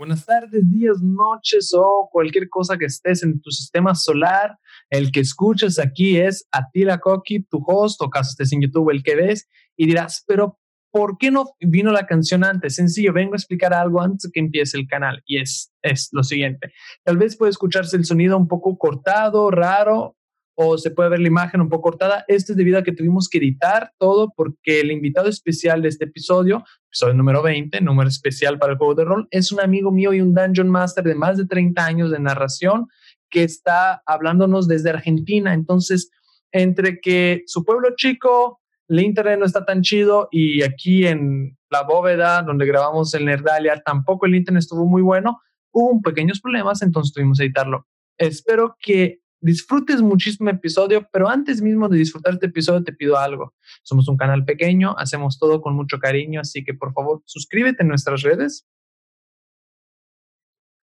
Buenas tardes, días, noches o cualquier cosa que estés en tu sistema solar. El que escuchas aquí es Atila Koki, tu host, o caso estés en YouTube, el que ves, y dirás, pero ¿por qué no vino la canción antes? Sencillo, vengo a explicar algo antes que empiece el canal, y es, es lo siguiente. Tal vez puede escucharse el sonido un poco cortado, raro, o se puede ver la imagen un poco cortada. Esto es debido a que tuvimos que editar todo porque el invitado especial de este episodio, episodio número 20, número especial para el juego de rol, es un amigo mío y un Dungeon Master de más de 30 años de narración que está hablándonos desde Argentina. Entonces, entre que su pueblo chico, el internet no está tan chido y aquí en la bóveda donde grabamos el Nerdalia tampoco el internet estuvo muy bueno, hubo pequeños problemas, entonces tuvimos que editarlo. Espero que disfrutes muchísimo episodio, pero antes mismo de disfrutar este episodio te pido algo. Somos un canal pequeño, hacemos todo con mucho cariño, así que por favor suscríbete en nuestras redes,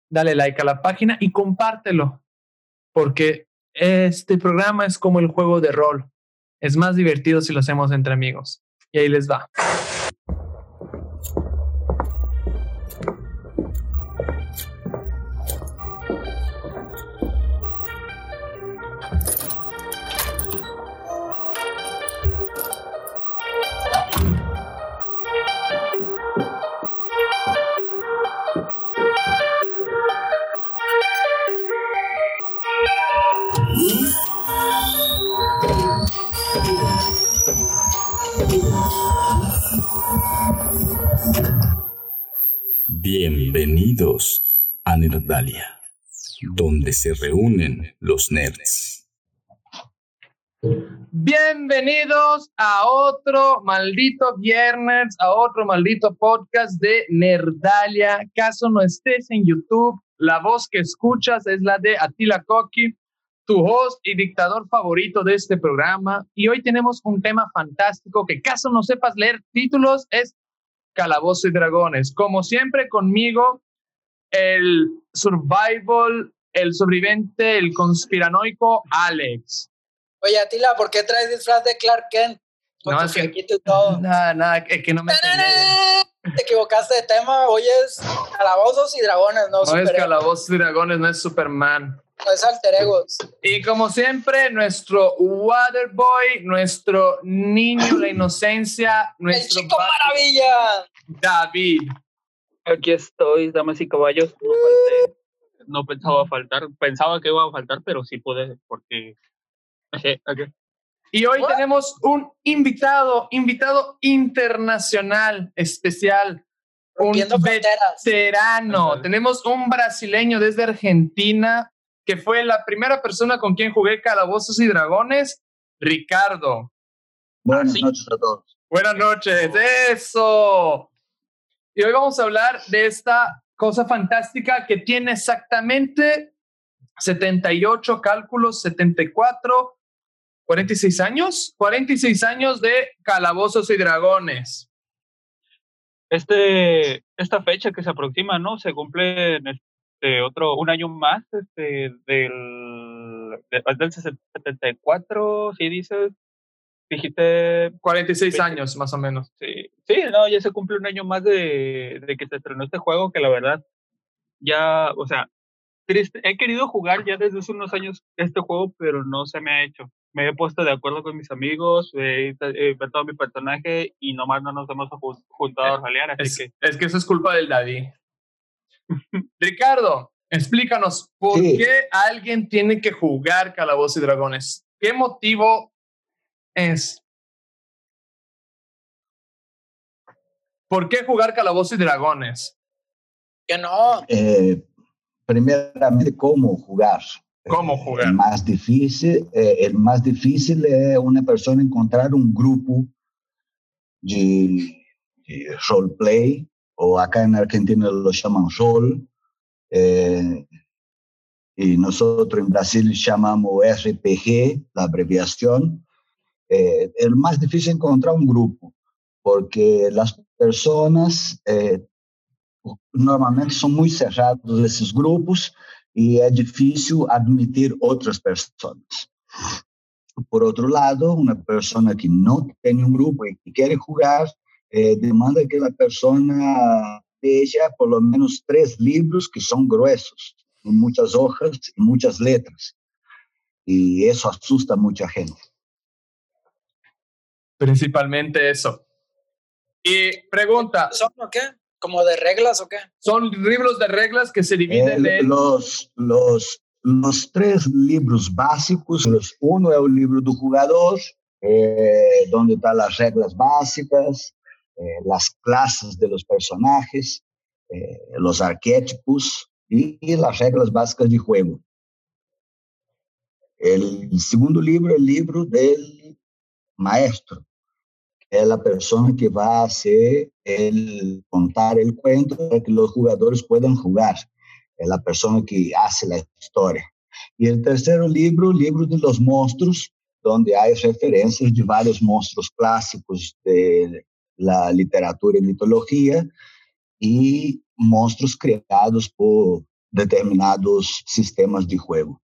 dale like a la página y compártelo, porque este programa es como el juego de rol. Es más divertido si lo hacemos entre amigos. Y ahí les va. Bienvenidos a Nerdalia, donde se reúnen los nerds. Bienvenidos a otro maldito viernes, a otro maldito podcast de Nerdalia. Caso no estés en YouTube, la voz que escuchas es la de Atila Koki, tu host y dictador favorito de este programa. Y hoy tenemos un tema fantástico que caso no sepas leer títulos es Calabozo y Dragones. Como siempre conmigo, el survival, el sobreviviente, el conspiranoico Alex. Oye, Atila, ¿por qué traes disfraz de Clark Kent? no, es que, todo. Nada, nada, es que no me Te equivocaste de tema, hoy es calabozos y dragones, no No es calabozos y dragones, no es Superman. Es alter egos. Y como siempre, nuestro Waterboy, nuestro niño, la inocencia, nuestro... ¡El chico maravilla! David. Aquí estoy, damas y caballos. No falté. No pensaba faltar. Pensaba que iba a faltar, pero sí pude, porque... Y hoy tenemos un invitado, invitado internacional especial, un veterano. Tenemos un brasileño desde Argentina que fue la primera persona con quien jugué Calabozos y Dragones, Ricardo. Buenas noches a todos. Buenas noches, eso. Y hoy vamos a hablar de esta cosa fantástica que tiene exactamente 78 cálculos, 74 46 años, 46 años de Calabozos y Dragones. Este, esta fecha que se aproxima, ¿no? Se cumple en este otro, un año más, este, del, del 74, si dices, dijiste... 46 años, más o menos. Sí, sí, no, ya se cumple un año más de, de que se estrenó este juego, que la verdad, ya, o sea, triste, he querido jugar ya desde hace unos años este juego, pero no se me ha hecho me he puesto de acuerdo con mis amigos, he, inventado mi personaje y nomás no nos hemos juntado a ralear, así es, que... Es que eso es culpa del daddy. Ricardo, explícanos, ¿por qué alguien tiene que jugar Calabozos y Dragones? ¿Qué motivo es? ¿Por qué jugar Calabozos y Dragones? Que no. Eh, primeramente, ¿cómo jugar? ¿Cómo jugar? El más difícil, eh, el más difícil es una persona encontrar un grupo de, de roleplay, o acá en Argentina lo llaman rol, eh, y nosotros en Brasil llamamos RPG, la abreviación. Eh, el más difícil es encontrar un grupo, porque las personas eh, normalmente son muy cerrados esos grupos e é difícil admitir outras pessoas. Por outro lado, uma pessoa que não tem um grupo e que quer jogar, eh, demanda que a pessoa ella por lo menos tres libros que son gruesos, con muchas hojas y muchas letras. Y eso asusta a mucha gente. Principalmente eso. Y pregunta. ¿Son o qué? ¿Como de reglas o qué? Son libros de reglas que se dividen Eh, en. los, los, los tres libros básicos, los- uno es el libro do jugador, eh, donde están las reglas básicas, las clases de los personajes, eh, los arquetipos y, las reglas básicas de juego. El segundo libro es el libro del maestro, es la persona que va a hacer el contar el cuento para que los jugadores puedan jugar es la persona que hace la historia. Y el tercer libro, libro de los monstruos, donde hay referencias de varios monstruos clásicos de la literatura y mitología y monstruos creados por determinados sistemas de juego.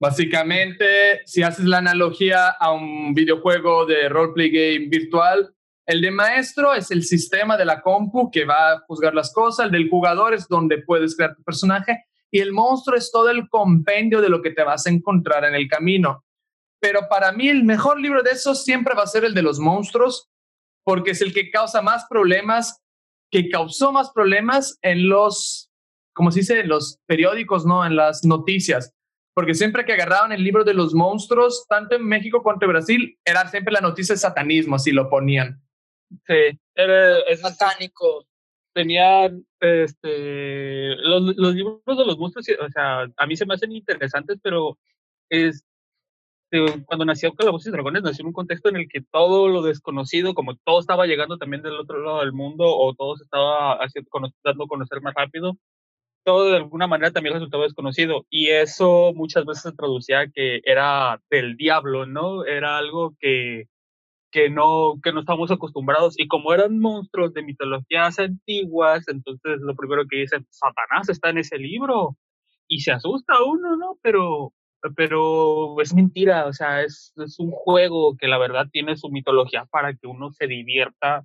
Básicamente, si haces la analogía a un videojuego de roleplay game virtual, el de maestro es el sistema de la compu que va a juzgar las cosas, el del jugador es donde puedes crear tu personaje y el monstruo es todo el compendio de lo que te vas a encontrar en el camino. Pero para mí el mejor libro de esos siempre va a ser el de los monstruos, porque es el que causa más problemas, que causó más problemas en los, como se dice, en los periódicos, ¿no? En las noticias porque siempre que agarraban el libro de los monstruos, tanto en México como en Brasil, era siempre la noticia de satanismo, así lo ponían. Sí, era, es- Satánico. tenían este los, los libros de los monstruos, o sea, a mí se me hacen interesantes, pero es cuando nació Calabozos y Dragones nació en un contexto en el que todo lo desconocido, como todo estaba llegando también del otro lado del mundo o todo se estaba haciendo, dando a conocer más rápido, todo de alguna manera también resultaba desconocido y eso muchas veces se traducía a que era del diablo, ¿no? Era algo que que no, que no estamos acostumbrados. Y como eran monstruos de mitologías antiguas, entonces lo primero que dicen, Satanás está en ese libro. Y se asusta uno, ¿no? Pero, pero es mentira, o sea, es, es un juego que la verdad tiene su mitología para que uno se divierta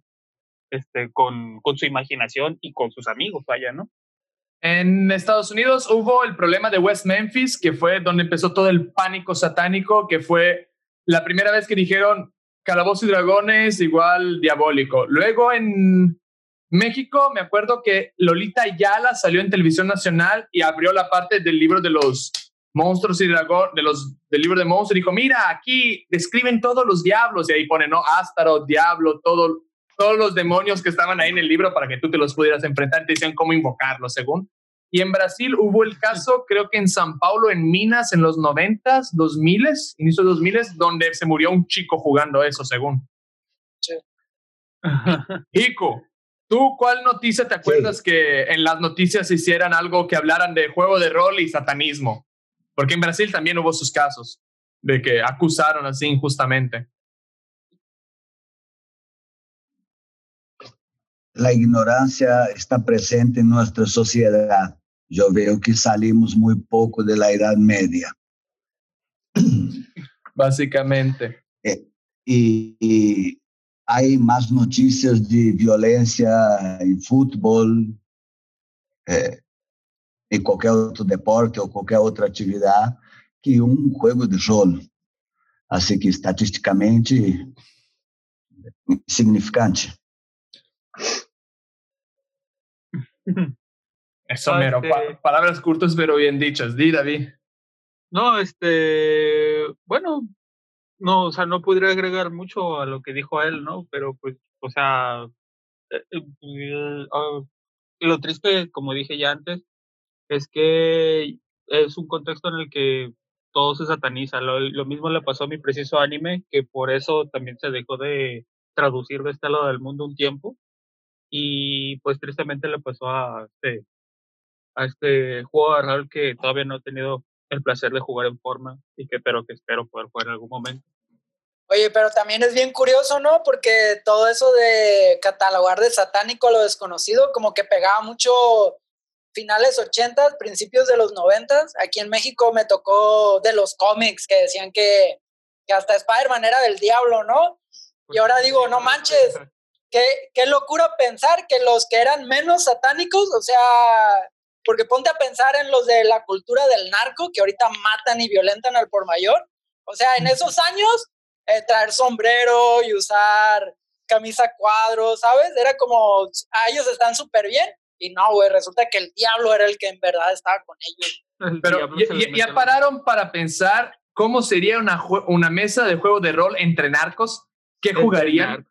este, con, con su imaginación y con sus amigos, vaya, ¿no? En Estados Unidos hubo el problema de West Memphis, que fue donde empezó todo el pánico satánico, que fue la primera vez que dijeron Calabozos y Dragones igual diabólico. Luego en México me acuerdo que Lolita Ayala salió en televisión nacional y abrió la parte del libro de los monstruos y dragón, de los, del libro de monstruos, y dijo, mira, aquí describen todos los diablos, y ahí pone, ¿no? Ástaro, diablo, todo, todos los demonios que estaban ahí en el libro para que tú te los pudieras enfrentar, te decían cómo invocarlos, según. Y en Brasil hubo el caso, creo que en San Paulo, en Minas, en los 90s, 2000, inicio de 2000, donde se murió un chico jugando eso, según. Hico, ¿tú cuál noticia te acuerdas que en las noticias hicieran algo que hablaran de juego de rol y satanismo? Porque en Brasil también hubo sus casos de que acusaron así injustamente. La ignorancia está presente en nuestra sociedad. Yo veo que salimos muy poco de la Edad Media. Básicamente. Eh, y, y hay más noticias de violencia en fútbol, eh, en cualquier otro deporte o cualquier otra actividad que un juego de rol. Así que estatísticamente significante. Eso, Ah, mero. este- pa- palabras cortas pero bien dichas. Di, David. No, este, bueno, no, o sea, no podría agregar mucho a lo que dijo él, ¿no? Pero pues, o sea, eh, eh, eh, lo triste, como dije ya antes, es que es un contexto en el que todo se sataniza. Lo, mismo le pasó a mi preciso anime, que por eso también se dejó de traducir de este lado del mundo un tiempo. Y pues tristemente le pasó a este, a este juego de rol que todavía no he tenido el placer de jugar en forma y que pero que espero poder jugar en algún momento. Oye, pero también es bien curioso, ¿no? Porque todo eso de catalogar de satánico a lo desconocido, como que pegaba mucho finales 80, principios de los 90. Aquí en México me tocó de los cómics que decían que, que hasta Spider-Man era del diablo, ¿no? Y ahora digo, no manches. qué, qué locura pensar que los que eran menos satánicos, o sea, porque ponte a pensar en los de la cultura del narco, que ahorita matan y violentan al por mayor. O sea, en esos años, eh, traer sombrero y usar camisa cuadros, ¿sabes? Era como, a ellos están súper bien. Y no, güey, resulta que el diablo era el que en verdad estaba con ellos. Pero ya, ya, pararon para pensar cómo sería una, una mesa de juego de rol entre narcos. ¿Qué jugarían?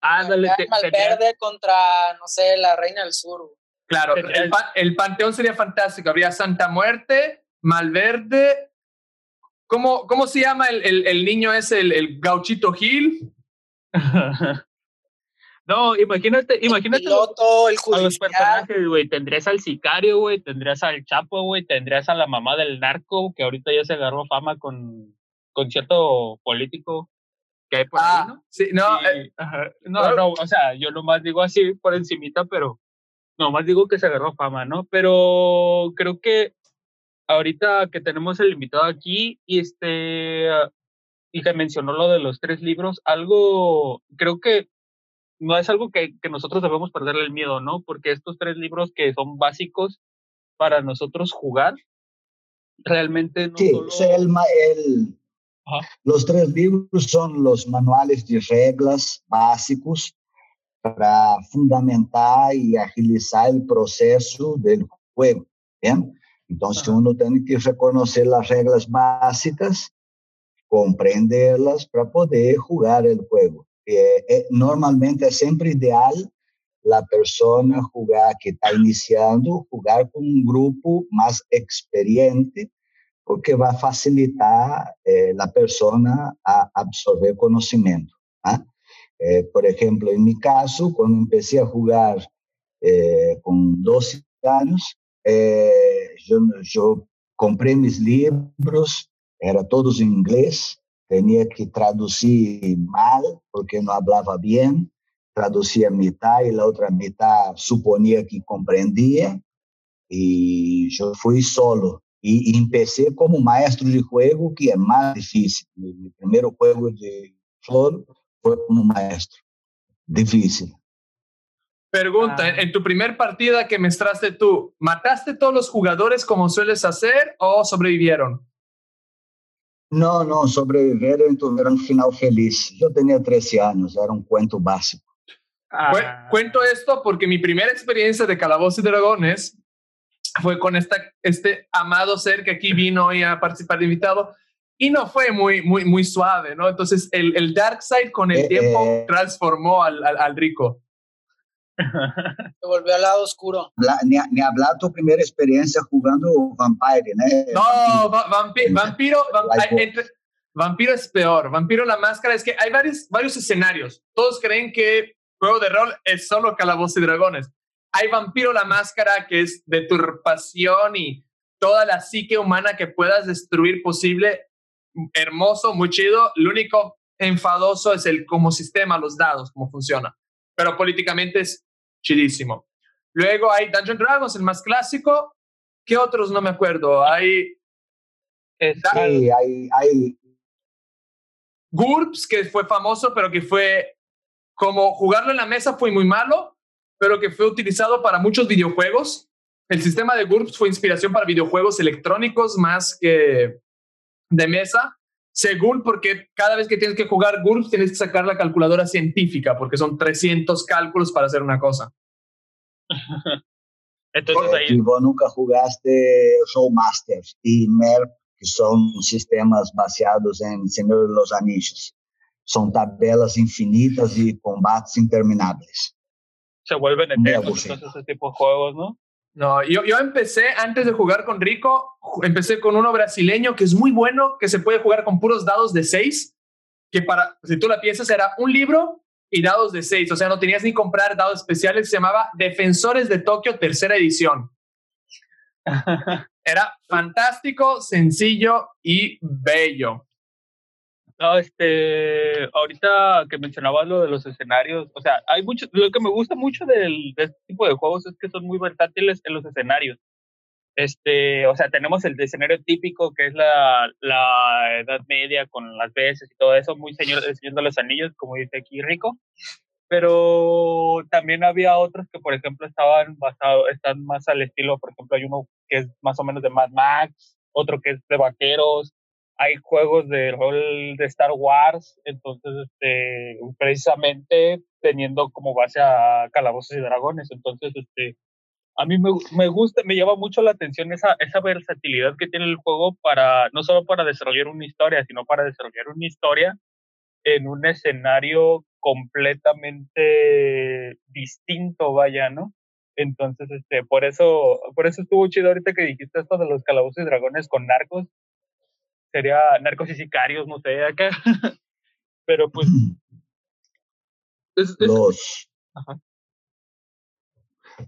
Ándale, te, Malverde contra, no sé, la Reina del Sur. Claro, el, el, panteón sería fantástico. Habría Santa Muerte, Malverde. ¿Cómo, cómo se llama el, el, el niño ese, el, el Gauchito Gil? no, imagínate, imagínate el piloto, el a los personajes, güey. Tendrías al sicario, güey. Tendrías al Chapo, güey. Tendrías a la mamá del narco, que ahorita ya se agarró fama con, con cierto político que hay por ahí, ah, ¿no? Sí, no, eh, no, no, o sea, yo nomás digo así por encimita, pero nomás digo que se agarró fama, ¿no? Pero creo que ahorita que tenemos el invitado aquí, y este, y que mencionó lo de los tres libros, algo, creo que no es algo que, que nosotros debemos perderle el miedo, ¿no? Porque estos tres libros que son básicos para nosotros jugar, realmente no sí, el, el, los tres libros son los manuales de reglas básicos para fundamentar y agilizar el proceso del juego. ¿bien? Entonces uno tiene que reconocer las reglas básicas, comprenderlas para poder jugar el juego. Eh, eh, normalmente es siempre ideal la persona jugar que está iniciando, jugar con un grupo más experiente porque vai facilitar eh, a pessoa a absorver conhecimento. ¿ah? Eh, por exemplo, em meu caso, quando comecei a jogar eh, com 12 anos, eu, comprei meus livros, era todos em inglês, tinha que traduzir mal, porque não falava bem, traduzia metade e a outra metade suponia que compreendia, e eu fui solo y, empecé como maestro de juego, que es más difícil. Mi, primer juego de rol fue como maestro. Difícil. Pregunta, ah. en tu primer partida que mestraste tú, ¿mataste todos los jugadores como sueles hacer o sobrevivieron? No, no, sobrevivieron y tuvieron un final feliz. Yo tenía 13 años, era un cuento básico. Ah. Cuento esto porque mi primera experiencia de Calabozos y Dragones fue con esta, este amado ser que aquí vino hoy a participar de invitado y no fue muy, muy, muy suave, ¿no? Entonces el, el Dark Side con el eh, tiempo eh. transformó al, al, rico. Se volvió al lado oscuro. ni, ni hablar tu primera experiencia jugando Vampire, ¿no? No, vampiro, vampiro, vampiro es peor. Vampiro la máscara es que hay varios, varios escenarios. Todos creen que juego de rol es solo calabozos y dragones hay Vampiro la Máscara, que es de turpación y toda la psique humana que puedas destruir posible. Hermoso, muy chido. Lo único enfadoso es el como sistema, los dados, cómo funciona. Pero políticamente es chidísimo. Luego hay Dungeon Dragons, el más clásico. ¿Qué otros? No me acuerdo. Hay... Sí, hay, hay... GURPS, que fue famoso, pero que fue como jugarlo en la mesa fue muy malo pero que fue utilizado para muchos videojuegos. El sistema de GURPS fue inspiración para videojuegos electrónicos más que de mesa, según porque cada vez que tienes que jugar GURPS tienes que sacar la calculadora científica, porque son 300 cálculos para hacer una cosa. Entonces ahí... vos nunca jugaste Showmasters y MERP, que son sistemas baseados en Señor de los Anillos. Son tabelas infinitas y combates interminables se vuelven eternos ese tipo de juegos, ¿no? No, yo, yo empecé antes de jugar con Rico, empecé con uno brasileño que es muy bueno, que se puede jugar con puros dados de seis, que para, si tú la piensas, era un libro y dados de seis, o sea, no tenías ni comprar dados especiales, se llamaba Defensores de Tokio, tercera edición. era fantástico, sencillo y bello. No, este, ahorita que mencionabas lo de los escenarios, o sea, hay mucho, lo que me gusta mucho del, de este tipo de juegos es que son muy versátiles en los escenarios. Este, o sea, tenemos el escenario típico que es la, la Edad Media con las veces y todo eso, muy señor, de los Anillos, como dice aquí Rico. pero también había otros que, por ejemplo, estaban basados, están más al estilo, por ejemplo, hay uno que es más o menos de Mad Max, otro que es de vaqueros, hay juegos de rol de Star Wars, entonces, este, precisamente teniendo como base a Calabozos y Dragones, entonces, este, a mí me, me, gusta, me llama mucho la atención esa, esa versatilidad que tiene el juego para, no solo para desarrollar una historia, sino para desarrollar una historia en un escenario completamente distinto, vaya, ¿no? Entonces, este, por eso, por eso estuvo chido ahorita que dijiste esto de los calabozos y dragones con narcos. Sería narcos y sicarios, no sé, acá. Pero pues. los,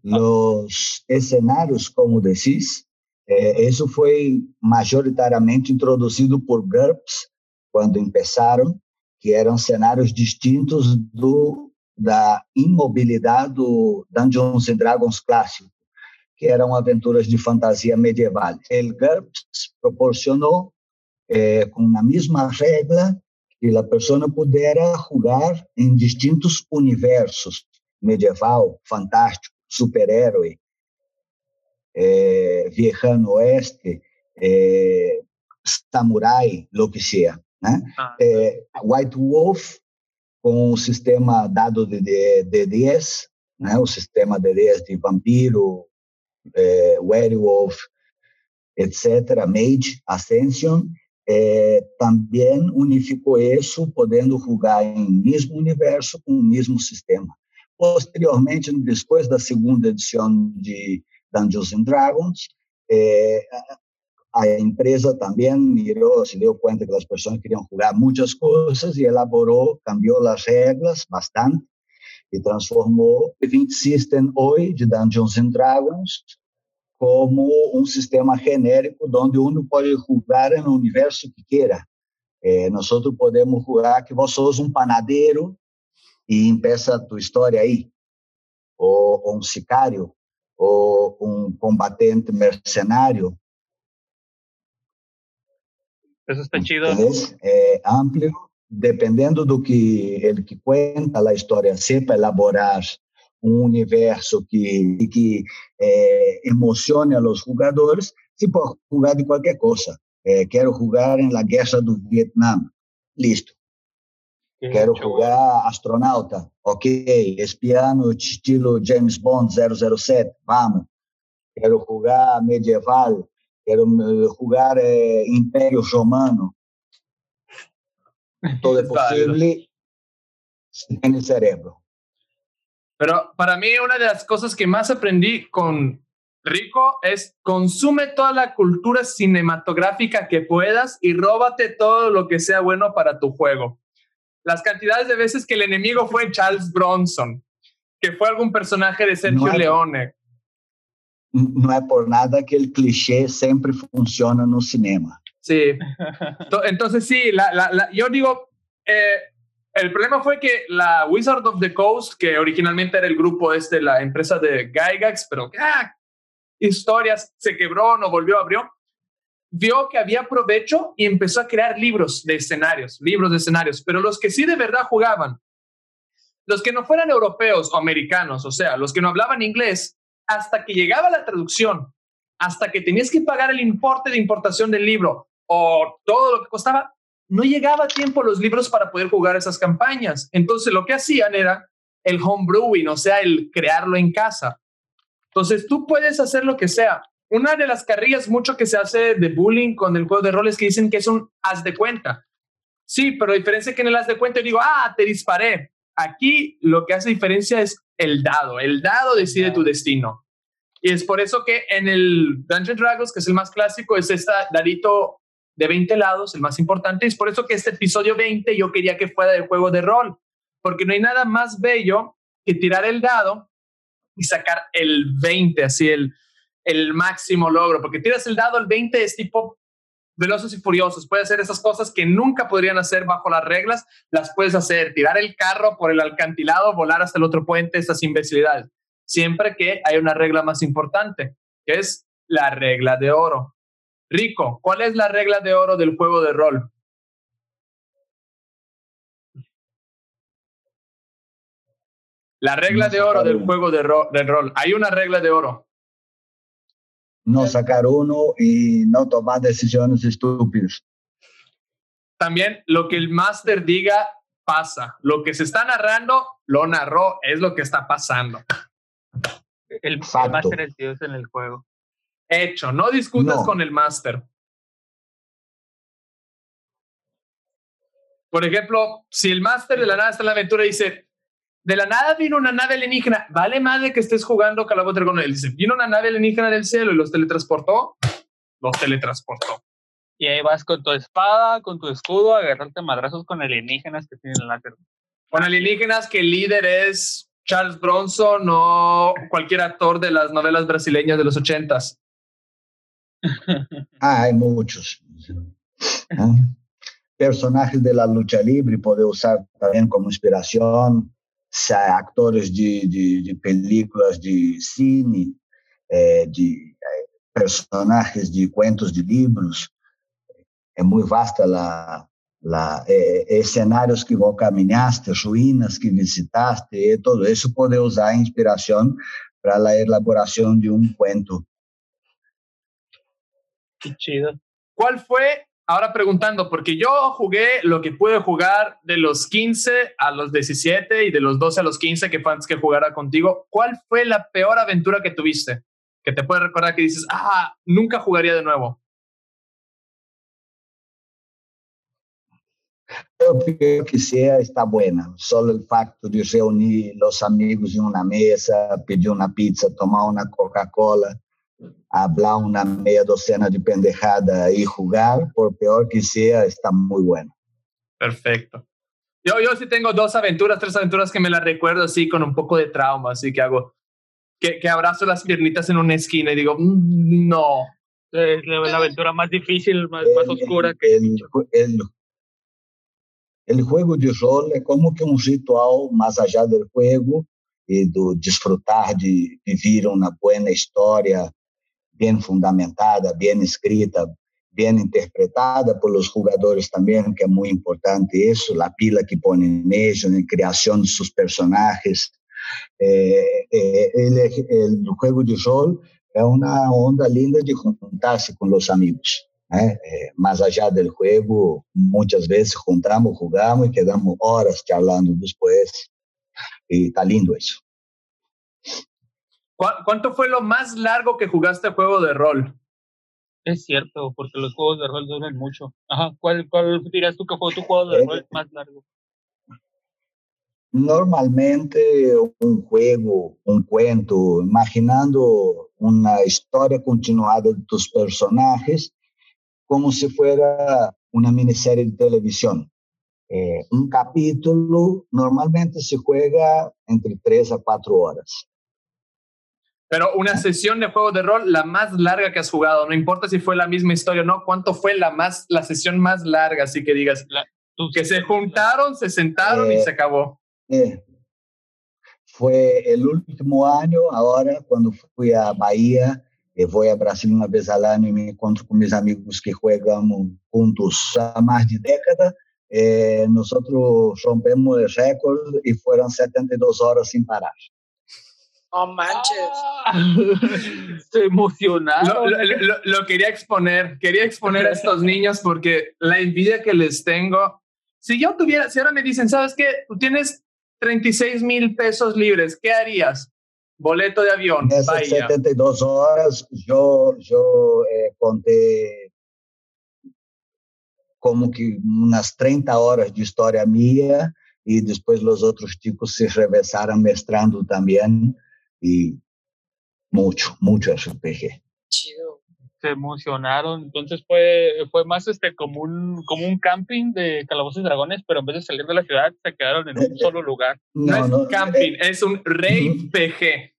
los escenarios, como decís, eh, eso fue mayoritariamente introducido por GURPS cuando empezaron que eram cenários distintos do da imobilidade do Dungeons and Dragons clássico, que eram aventuras de fantasia medieval. El GURPS proporcionou, eh, com a mesma regra, que a pessoa pudesse jogar em distintos universos, medieval, fantástico, super-herói, eh, viejano oeste, eh, samurai, lo que seja. Né? Ah, é, White Wolf, com o sistema dado de, D10, né? o sistema de D10 de vampiro, é, werewolf, etc., Mage, Ascension, é, também unificou isso, podendo jogar em mesmo universo com o mesmo sistema. Posteriormente, depois da segunda edição de Dungeons and Dragons, é, a empresa também mirou, se deu conta que as pessoas queriam jogar muitas coisas e elaborou, cambiou as regras bastante e transformou o Event System hoje de Dungeons and Dragons como um sistema genérico onde uno pode jogar no universo que queira. Eh, nós podemos jogar que você sos um panadeiro e empeça a tua história aí, ou, ou um sicário, ou um combatente mercenário, Eso está chido. Es eh, amplio, dependiendo do que ele que cuenta a história sepa elaborar um universo que que eh, emocione a los jogadores, se pode jogar de qualquer coisa. Eh, quero jogar em la guerra do Vietnã, listo. Quero jogar astronauta, ok. Espiano estilo James Bond 007, vamos. Quero jogar medieval, jugar eh, Imperio Romano. Todo es posible si tiene cerebro. Pero para mí una de las cosas que más aprendí con Rico es consume toda la cultura cinematográfica que puedas y róbate todo lo que sea bueno para tu juego. Las cantidades de veces que el enemigo fue Charles Bronson, que fue algún personaje de Sergio Leone, não é por nada que el cliché siempre funciona no cinema. Sí. Entonces, sí, la, la, la, yo digo, eh, el problema fue que la Wizard of the Coast, que originalmente era el grupo este, la empresa de Gygax, pero ah, historias se quebró, no volvió, abrió, vio que había provecho y empezó a crear libros de escenarios, libros de escenarios, pero los que sí de verdad jugaban, los que no fueran europeos o americanos, o sea, los que no hablaban inglés, hasta que llegaba la traducción, hasta que tenías que pagar el importe de importación del libro o todo lo que costaba, no llegaba tiempo los libros para poder jugar esas campañas. Entonces lo que hacían era el homebrewing, o sea, el crearlo en casa. Entonces tú puedes hacer lo que sea. Una de las carrillas mucho que se hace de bullying con el juego de roles que dicen que es un haz de cuenta. Sí, pero diferencia que en el haz de cuenta yo digo, ah, te disparé. Aquí lo que hace diferencia es el dado. El dado decide tu destino. Y es por eso que en el Dungeon Dragons, que es el más clásico, es este dadito de 20 lados, el más importante. Es por eso que este episodio 20 yo quería que fuera de juego de rol, porque no hay nada más bello que tirar el dado y sacar el 20, así el, el máximo logro, porque tiras el dado, el 20 es tipo veloces y furiosos, puede hacer esas cosas que nunca podrían hacer bajo las reglas, las puedes hacer, tirar el carro por el alcantilado, volar hasta el otro puente, esas imbecilidades, siempre que hay una regla más importante, que es la regla de oro. Rico, ¿cuál es la regla de oro del juego de rol? La regla No de oro del uno. juego de, ro- de rol. Hay una regla de oro. No sacar uno y no tomar decisiones estúpidas. También lo que el máster diga pasa. Lo que se está narrando, lo narró, es lo que está pasando. El, el máster es Dios en el juego. Hecho, no discutas No. con el máster. Por ejemplo, si el máster de la nada está en la aventura y dice, de la nada vino una nave alienígena, vale madre que estés jugando Calabozos y Dragones. Él dice, vino una nave alienígena del cielo y los teletransportó, los teletransportó. Y ahí vas con tu espada, con tu escudo, a agarrarte madrazos con alienígenas que tienen láser. Con alienígenas que el líder es Charles Bronson o cualquier actor de las novelas brasileñas de los ochentas. Hay muchos. Personajes de la lucha libre poder usar también como inspiración, sea actores de, de, películas de cine, eh, de eh, personajes de cuentos de libros. É muito vasta lá, lá é, é, cenários que vão caminhaste, ruínas que visitaste, e tudo isso pode usar inspiração para a elaboração de um cuento. Qué chido. ¿Cuál fue? Ahora preguntando, porque yo jugué lo que pude jugar de los 15 a los 17 y de los 12 a los 15 que fue antes que jugara contigo. ¿Cuál fue la peor aventura que tuviste? Que te puede recordar que dices, ah, nunca jugaría de nuevo. Creio que sea está buena. Só o facto de reunir os amigos em uma mesa, pedir uma pizza, tomar uma Coca-Cola, hablar uma meia docena de pendejada e jogar, por pior que sea, está muito bueno. Perfecto. Yo, yo sí tengo dos aventuras, tres aventuras que me las recuerdo así con un poco de trauma, así que hago, que, que abrazo las piernitas en una esquina y digo, "Mm, no. Es la, la aventura más difícil, más, más El- oscura que he el, hecho. el, el juego de rol é como que um ritual mais allá do jogo e do desfrutar de viver uma boa história bem fundamentada, bem escrita, bem interpretada pelos jogadores também, que é muito importante isso, a pila que põe neles, a criação de seus personagens. É, é, ele, el jogo de rol é uma onda linda de juntar-se com os amigos. né? É, mais allá do jogo, muitas vezes juntamos, jogamos e quedamos horas charlando depois. E está lindo isso. ¿Cu- ¿Cuánto fue lo más largo que jugaste juego de rol? Es cierto, porque los juegos de rol duran mucho. Ajá, ¿cuál, cuál dirías tú que fue tu juego de Eh, rol más largo? Normalmente, um jogo, um cuento, imaginando uma história continuada dos personagens, como se fuera uma minissérie de televisão. Eh, um capítulo normalmente se juega entre três a quatro horas. Pero una sesión de juego de rol, la más larga que has jugado, no importa si fue la misma historia o no, ¿cuánto fue la, más, la sesión más larga? Así que digas, Tú- que se juntaron, se sentaron y Eh, se acabó. É. Foi o último ano, agora, quando fui à Bahia, eu vou a Brasil uma vez ao ano e me encontro com meus amigos que jogamos juntos há mais de década. Eh, nós rompemos o recorde e foram 72 horas sem parar. No manches. Ah, Se emocionaron. Lo, lo- lo- lo quería exponer, quería exponer a estos niños porque la envidia que les tengo. Si yo tuviera, si ahora me dicen, ¿sabes qué? Tú tienes 36 mil pesos libres, ¿qué harías? Boleto de avión, Nessas Bahía. 72 horas, eu, eu eh, contei como que umas 30 horas de história minha e depois os outros tipos se reversaram mestrando também e muito, muito RPG. Chido. Se emocionaron. Entonces fue, fue más este como un, como un camping de calabozos y dragones, pero en vez de salir de la ciudad, se quedaron en un solo lugar. No, Não, es camping, es un rave PG.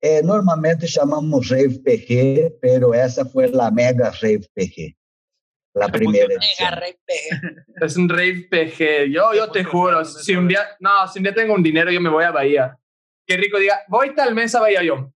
eh, normalmente chamamos Rave PG, pero essa foi a mega Rave PG, a primeira Mega edição. RPG. Es un rave PG. Yo, yo te juro, si un día, no, si un día tengo un dinero, yo me voy a Bahía. Qué rico diga, voy tal mes a yo.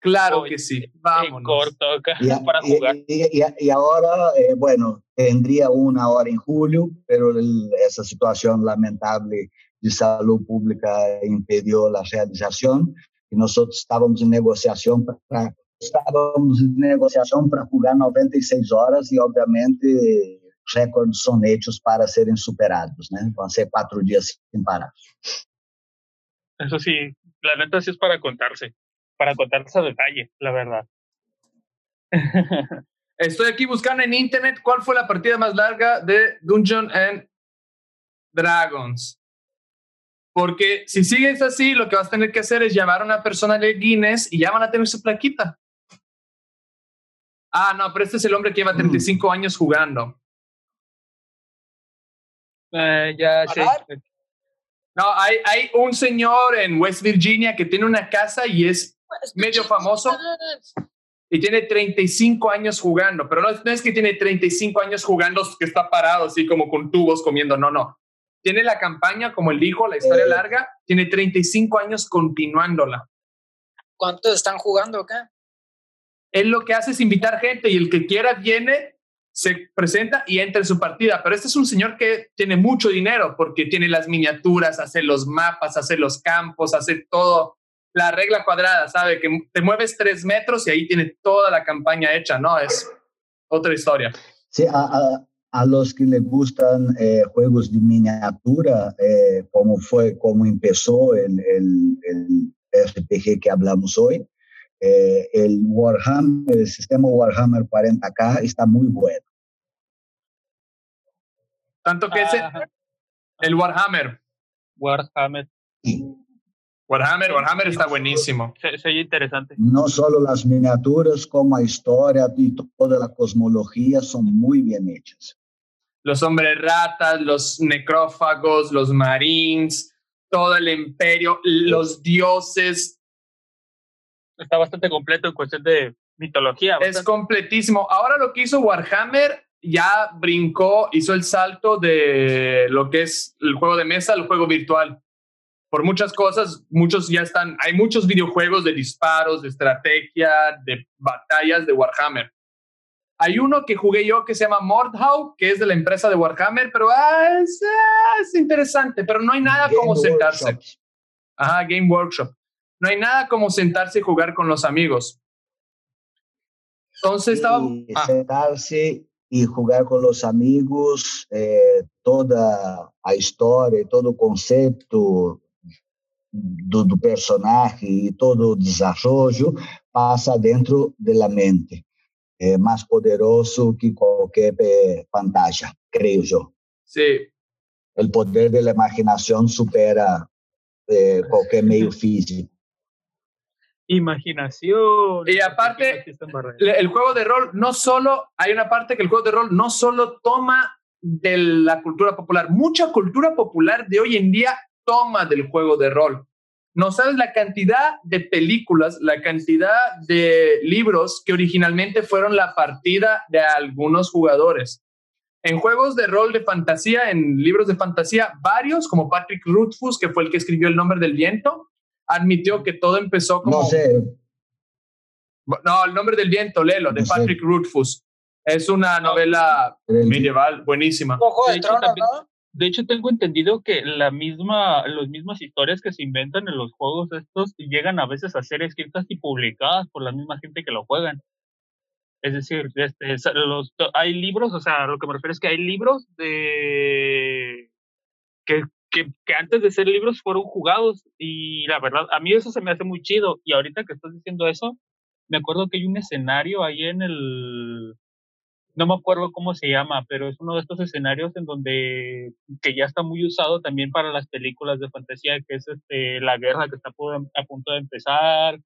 Claro Voy que sí, En vámonos. corto acá a- para jugar. e, e, e agora, eh, bueno, tendria uma hora em julho, pero el- essa situação lamentável de salud pública impidió la realización y nosotros estábamos en negociación para estávamos em negociação para jogar 96 horas e, obviamente, recordes são hechos para serem superados, né? Vão ser quatro dias sem parar. Eso sí, la neta sí es para contarse, para contarse a detalle, la verdad. Estoy aquí buscando en internet cuál fue la partida más larga de Dungeon and Dragons. Porque si sigues así, lo que vas a tener que hacer es llamar a una persona de Guinness y ya van a tener su plaquita. Ah, no, pero este es el hombre que lleva 35 mm. años jugando. Eh, ya sé. No, hay, hay un señor en West Virginia que tiene una casa y es medio famoso y tiene 35 años jugando, pero no, es que tiene 35 años jugando que está parado así como con tubos comiendo, no, no. Tiene la campaña, como él dijo, la historia eh. larga, tiene 35 años continuándola. ¿Cuántos están jugando acá? él lo que hace es invitar gente y el que quiera viene, se presenta y entra en su partida. Pero este es un señor que tiene mucho dinero porque tiene las miniaturas, hace los mapas, hace los campos, hace todo. La regla cuadrada, sabe que te mueves tres metros y ahí tiene toda la campaña hecha, ¿no? Es otra historia. Sí, a, a, los que les gustan eh, juegos de miniatura, eh, como fue, como empezó el, el, el RPG que hablamos hoy, eh, el Warhammer, el sistema Warhammer 40K está muy bueno. Tanto que ese, el Warhammer. Warhammer. Warhammer, Warhammer está buenísimo. Se, interesante. No solo las miniaturas, como la historia y toda la cosmología son muy bien hechas. Los hombres ratas, los necrófagos, los marines, todo el imperio, los dioses, está bastante completo en cuestión de mitología. Es completísimo. Ahora lo que hizo Warhammer ya brincó, hizo el salto de lo que es el juego de mesa al juego virtual. Por muchas cosas, muchos ya están, hay muchos videojuegos de disparos, de estrategia, de batallas de Warhammer. Hay uno que jugué yo que se llama Mordhau, que es de la empresa de Warhammer, pero ah, es, ah, es, interesante, pero no hay nada como sentarse. Ajá, Game Workshop. No hay nada como sentarse y jugar con los amigos. Entonces estaba... Ah. Sentarse y jugar con los amigos, eh, toda la historia, todo el concepto del personaje y todo el desarrollo pasa dentro de la mente. Es más poderoso que cualquier eh, pantalla, creo yo. Sí. El poder de la imaginación supera eh, cualquier medio físico imaginación. Y aparte, el juego de rol no solo, hay una parte que el juego de rol no solo toma de la cultura popular, mucha cultura popular de hoy en día toma del juego de rol. No sabes la cantidad de películas, la cantidad de libros que originalmente fueron la partida de algunos jugadores. En juegos de rol de fantasía, en libros de fantasía, varios, como Patrick Rothfuss, que fue el que escribió El nombre del viento, admitió que todo empezó como... No sé. No, El nombre del viento, Lelo, de Patrick Rothfuss. Es una novela medieval buenísima. de, hecho, tengo entendido que la misma, las mismas historias que se inventan en los juegos estos llegan a veces a ser escritas y publicadas por la misma gente que lo juegan. Es decir, este, los, hay libros, o sea, lo que me refiero es que hay libros de que que, que, antes de ser libros fueron jugados y la verdad, a mí eso se me hace muy chido. Y ahorita que estás diciendo eso, me acuerdo que hay un escenario ahí en el, no me acuerdo cómo se llama, pero es uno de estos escenarios en donde, que ya está muy usado también para las películas de fantasía, que es este, la guerra que está a punto de empezar,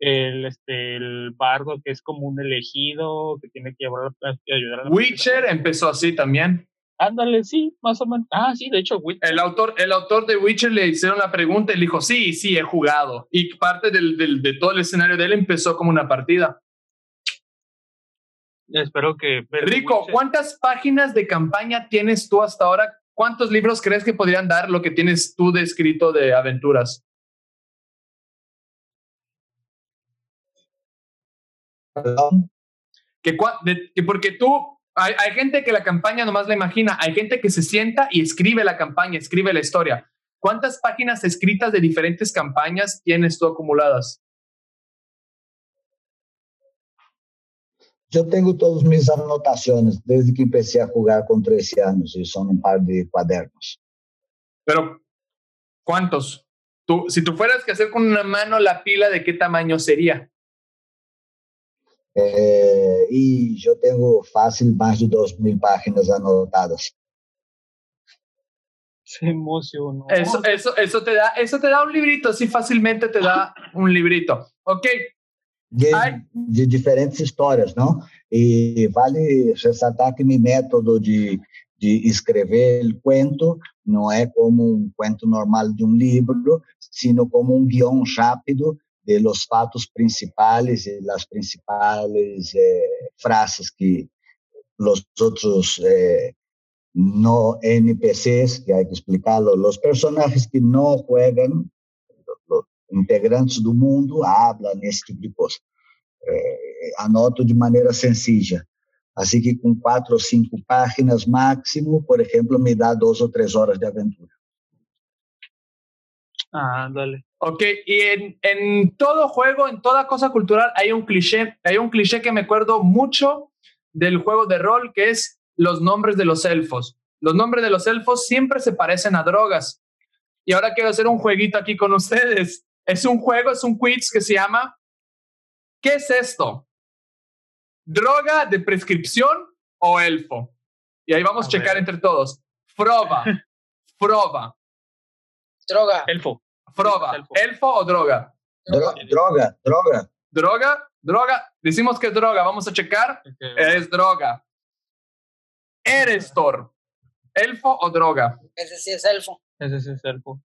el, este, el bardo que es como un elegido, que tiene que llevar, ayudar a la Witcher empezó así también. Ándale, sí, más o menos. Ah, sí, de hecho, El autor, el autor de Witcher le hicieron la pregunta y le dijo, sí, sí, he jugado. Y parte del, del, de todo el escenario de él empezó como una partida. Espero que... Rico, ¿cuántas páginas de campaña tienes tú hasta ahora? ¿Cuántos libros crees que podrían dar lo que tienes tú de escrito de aventuras? Que, que porque tú hay, gente que la campaña nomás la imagina, hay gente que se sienta y escribe la campaña, escribe la historia. ¿cuántas páginas escritas de diferentes campañas tienes tú acumuladas? Yo tengo todas mis anotaciones desde que empecé a jugar con 13 años y son un par de cuadernos. Pero, ¿cuántos? Tú, si tú fueras que hacer con una mano la pila, ¿de qué tamaño sería? Eh, y yo tengo fácil más de 2.000 páginas anotadas. Se emocionó. Eso, eso, eso, te da, eso te da un librito, así fácilmente te da un librito. Ok. De, de diferentes histórias, não? E vale ressaltar que meu método de, de escrever o cuento não é como um cuento normal de um livro, sino como um guião rápido de los fatos principais e las principais eh, frases que los outros eh, no NPCs, que hay que explicarlo, los personajes que no juegan, los integrantes do mundo, hablan esse tipo de coisa. É, anoto de maneira sencilla. Assim que com quatro ou cinco páginas máximo, por exemplo, me dá duas ou três horas de aventura. Ah, dale. Ok, y en, en, todo juego, en toda cosa cultural, hay un cliché, hay un cliché que me acuerdo mucho del juego de rol, que es los nombres de los elfos. Los nombres de los elfos siempre se parecen a drogas. Y ahora quiero hacer un jueguito aquí con ustedes. Es un juego, es un quiz que se llama ¿Qué es esto? ¿Droga de prescripción o elfo? Y ahí vamos a, checar entre todos. Froba. Froba. Droga. Elfo. Froba. Elfo. o droga? Droga, droga, droga. Droga, droga. Decimos que es droga. Vamos a checar. Okay. Es droga. Erestor. ¿Elfo o droga? Ese sí es elfo. Ese sí es elfo.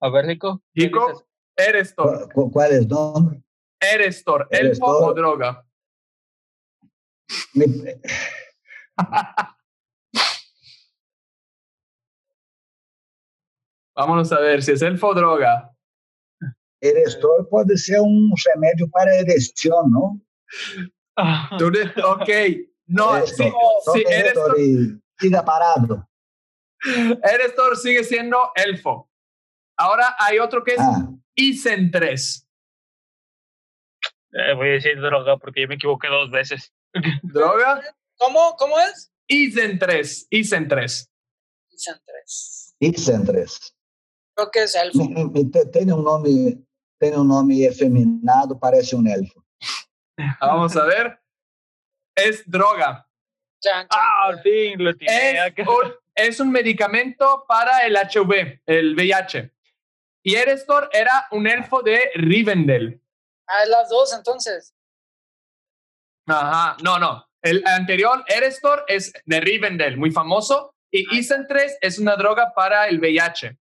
A ver, Rico. Rico, Erestor. ¿Cuál, cuál es nombre? Erestor, ¿elfo o droga? Mi... Vámonos a ver si es elfo o droga. Erestor puede ser un remedio para erección, ¿no? ok, no, Erestor. sí, sí, Erestor, y siga parado. Erestor sigue siendo elfo. Ahora hay otro que es Ah, Isen 3. Eh, voy a decir droga porque yo me equivoqué dos veces. ¿Droga? ¿Cómo, cómo es? Isen 3. Isen 3. Dicen tres. Ixen 3. Creo que es elfo. Te- Tem um nome, tem um nome efeminado, parece um elfo. Vamos a ver. Es droga. Chan, chan. Ah, al fin lo tiene. Es un, es un medicamento para el HIV, el VIH. Y Erestor era un elfo de Rivendell. Ah, es las dos entonces. Ajá, no, no. El anterior, Erestor, es de Rivendell, muy famoso. Y Isen 3 es una droga para el VIH.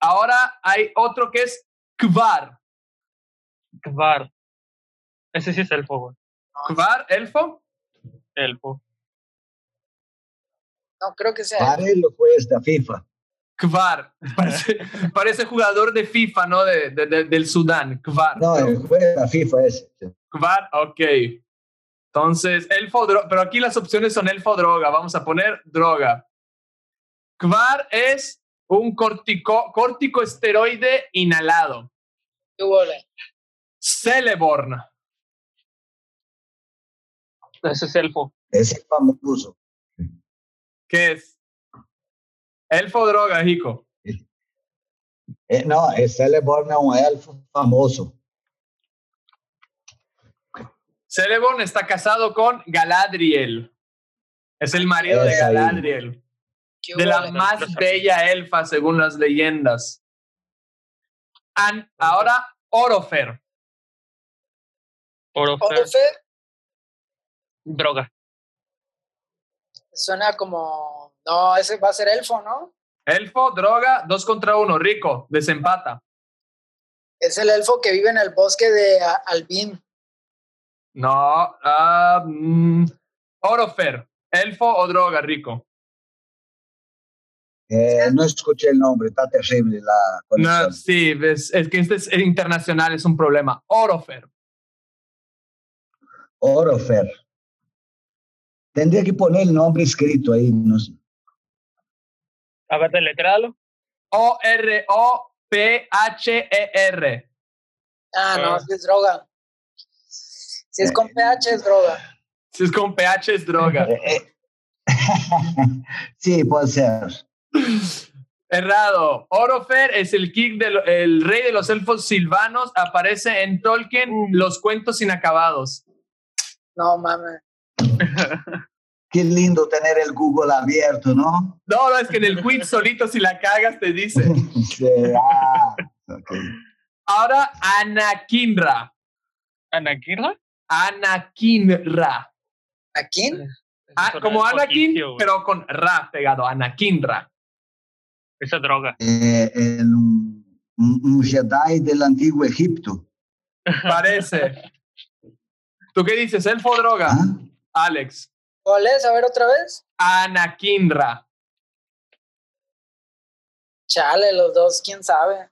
Ahora hay otro que es Kvar. Kvar. Ese sí es elfo, güey. Kvar, elfo. Elfo. No, creo que sea. Para ele juez da FIFA. Kvar. Parece, parece jugador de FIFA, ¿no? De, de- de- del Sudán. Kvar. Não, é juez da FIFA esse. Kvar, ok. Entonces, elfo, pero aquí las opciones son elfo droga. Vamos a poner droga. Kvar es un cortico, corticoesteroide inhalado. ¿Qué huele? Celeborn. Ese es elfo. Esse é famoso. ¿Qué es? Elfo droga, Jico. É, não, esse Celeborn é um elfo famoso. Celeborn está casado con Galadriel. Es el marido de Es. Galadriel. ¿Qué De la más bella elfa, según las leyendas. An- ahora, Orofer. Orofer. Orofer Droga. suena como. No, ese va a ser elfo, ¿no? Elfo, droga, dos contra uno. Rico, desempata. Es el elfo que vive en el bosque de A- Albin. No. mm, Orofer. Elfo o droga, Rico. É, não escutei o nome, está terrível a conexão. No, sí, es, es que este es internacional, es un problema. Orofer. Orofer. Tendria que poner o nome escrito aí. Nos... A ver, deletréalo. O-R-O-P-H-E-R. Ah, no, Ah. es droga. Si es con pH es droga. Si es con PH es droga. Eh, eh. sí, puede ser. Errado. Orofer es el kick del el rey de los elfos silvanos. Aparece en Tolkien los cuentos inacabados. No mames. Qué lindo tener el Google abierto, ¿no? No, no, es que en el quiz solito si la cagas te dice. Sí, ah. Ahora Anakinra. ¿Anakinra? Anakinra. ¿Aquí? Ah, Suena como Anakin, pero con Ra pegado. Anakinra. Esa droga. Eh, el- un, un Jedi del antiguo Egipto. Parece. ¿Tú qué dices? ¿Elfo o droga? ¿Ah? Alex. ¿Cuál es? A ver otra vez. Anakinra. Chale, los dos, quién sabe.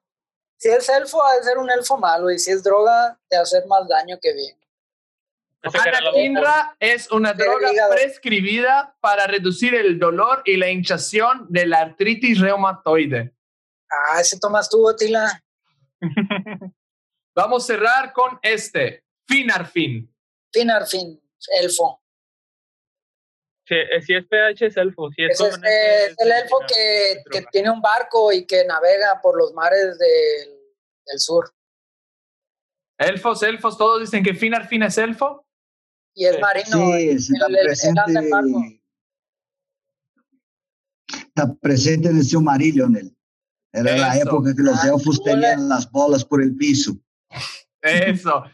Si es elfo, ha de ser un elfo malo. Y si es droga, de hacer más daño que bien. Ese que era lo- Anakinra es una droga prescribida para reducir el dolor y la hinchación de la artritis reumatoide. Ah, ese tomas tú, Tila. Vamos a cerrar con este. Finarfin. Finarfin, elfo. Si, eh, si es PH es elfo. Si es, Es, este, es el elfo que, tiene un barco y que navega por los mares del, del sur. Elfos, elfos, todos dicen que Finarfin es elfo. Y es marino. Sí, el- está el- el presente. Está presente en el Silmarillion. él. Era la Eso. época que los Ah, elfos tenían las bolas por el piso. Eso.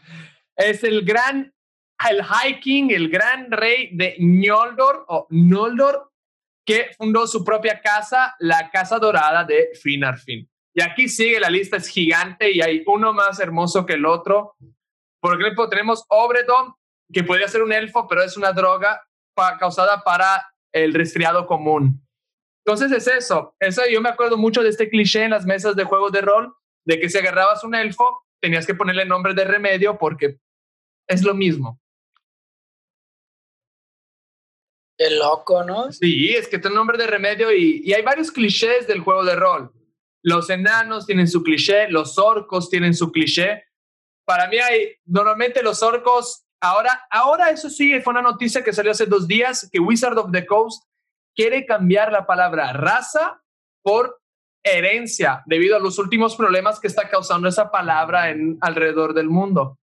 es el gran, el hiking, el gran rey de Noldor o Noldor, que fundó su propia casa, la Casa Dorada de Finarfin. Y aquí sigue, la lista es gigante y hay uno más hermoso que el otro. Por ejemplo, tenemos Obredon, que podría ser un elfo, pero es una droga pa- causada para el resfriado común. Entonces es eso. Eso yo me acuerdo mucho de este cliché en las mesas de juegos de rol, de que si agarrabas un elfo, tenías que ponerle nombre de remedio porque es lo mismo. Qué loco, ¿no? Sí, es que tiene nombre de remedio y, y hay varios clichés del juego de rol. Los enanos tienen su cliché, los orcos tienen su cliché. Para mí hay, normalmente los orcos, ahora, ahora eso sí, fue una noticia que salió hace dos días, que Wizard of the Coast quiere cambiar la palabra raza por herencia debido a los últimos problemas que está causando esa palabra en alrededor del mundo.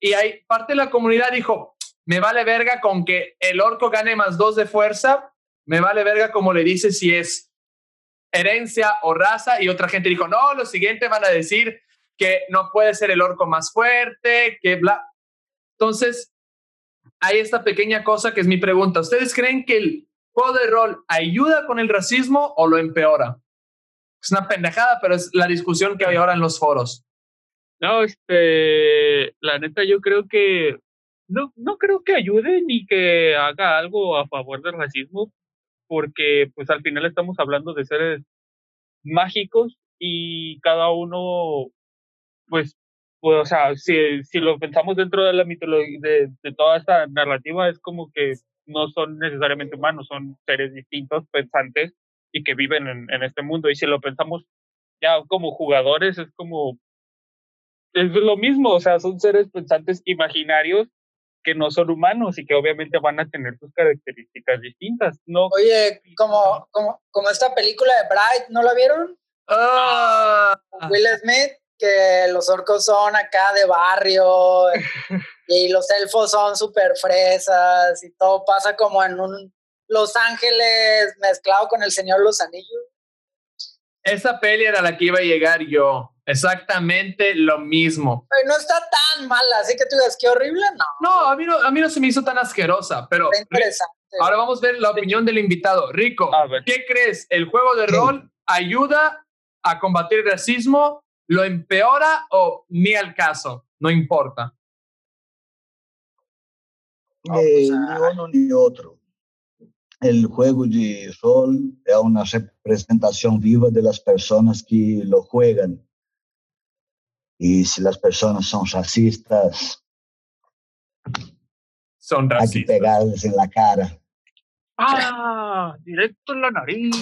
Y hay parte de la comunidad dijo, me vale verga con que el orco gane más dos de fuerza, me vale verga como le dice si es herencia o raza, y otra gente dijo, no, lo siguiente van a decir que no puede ser el orco más fuerte, que bla. Entonces, hay esta pequeña cosa que es mi pregunta. ¿Ustedes creen que el juego de rol ayuda con el racismo o lo empeora? Es una pendejada, pero es la discusión que hay ahora en los foros. No, este, la neta, yo creo que no, no creo que ayude ni que haga algo a favor del racismo, porque pues al final estamos hablando de seres mágicos y cada uno, pues, pues o sea, si, si lo pensamos dentro de la mitología, de, de toda esta narrativa, es como que no son necesariamente humanos, son seres distintos, pensantes y que viven en, en este mundo. Y si lo pensamos ya como jugadores, es como es lo mismo, o sea, son seres pensantes imaginarios que no son humanos y que obviamente van a tener sus características distintas. No, Oye, como, como, como esta película de Bright, ¿no la vieron? Ah, Will Smith, que los orcos son acá de barrio y los elfos son súper fresas y todo pasa como en un Los Ángeles mezclado con el Señor Los Anillos. esa peli era la que iba a llegar yo. Exactamente lo mismo. No está tan mala, así que tú digas, qué horrible, no. No, a mí no, a mí no se me hizo tan asquerosa, pero Está interesante. ahora vamos a ver la opinión del invitado. Rico. ¿qué crees? ¿El juego de rol ayuda a combatir el racismo? ¿Lo empeora o ni al caso? No importa. No, Eh, pues, ah. ni uno ni otro. El juego de rol es una representación viva de las personas que lo juegan. Y si las personas son racistas, Son hay que racistas. pegarles en la cara. ¡Ah! Directo en la nariz.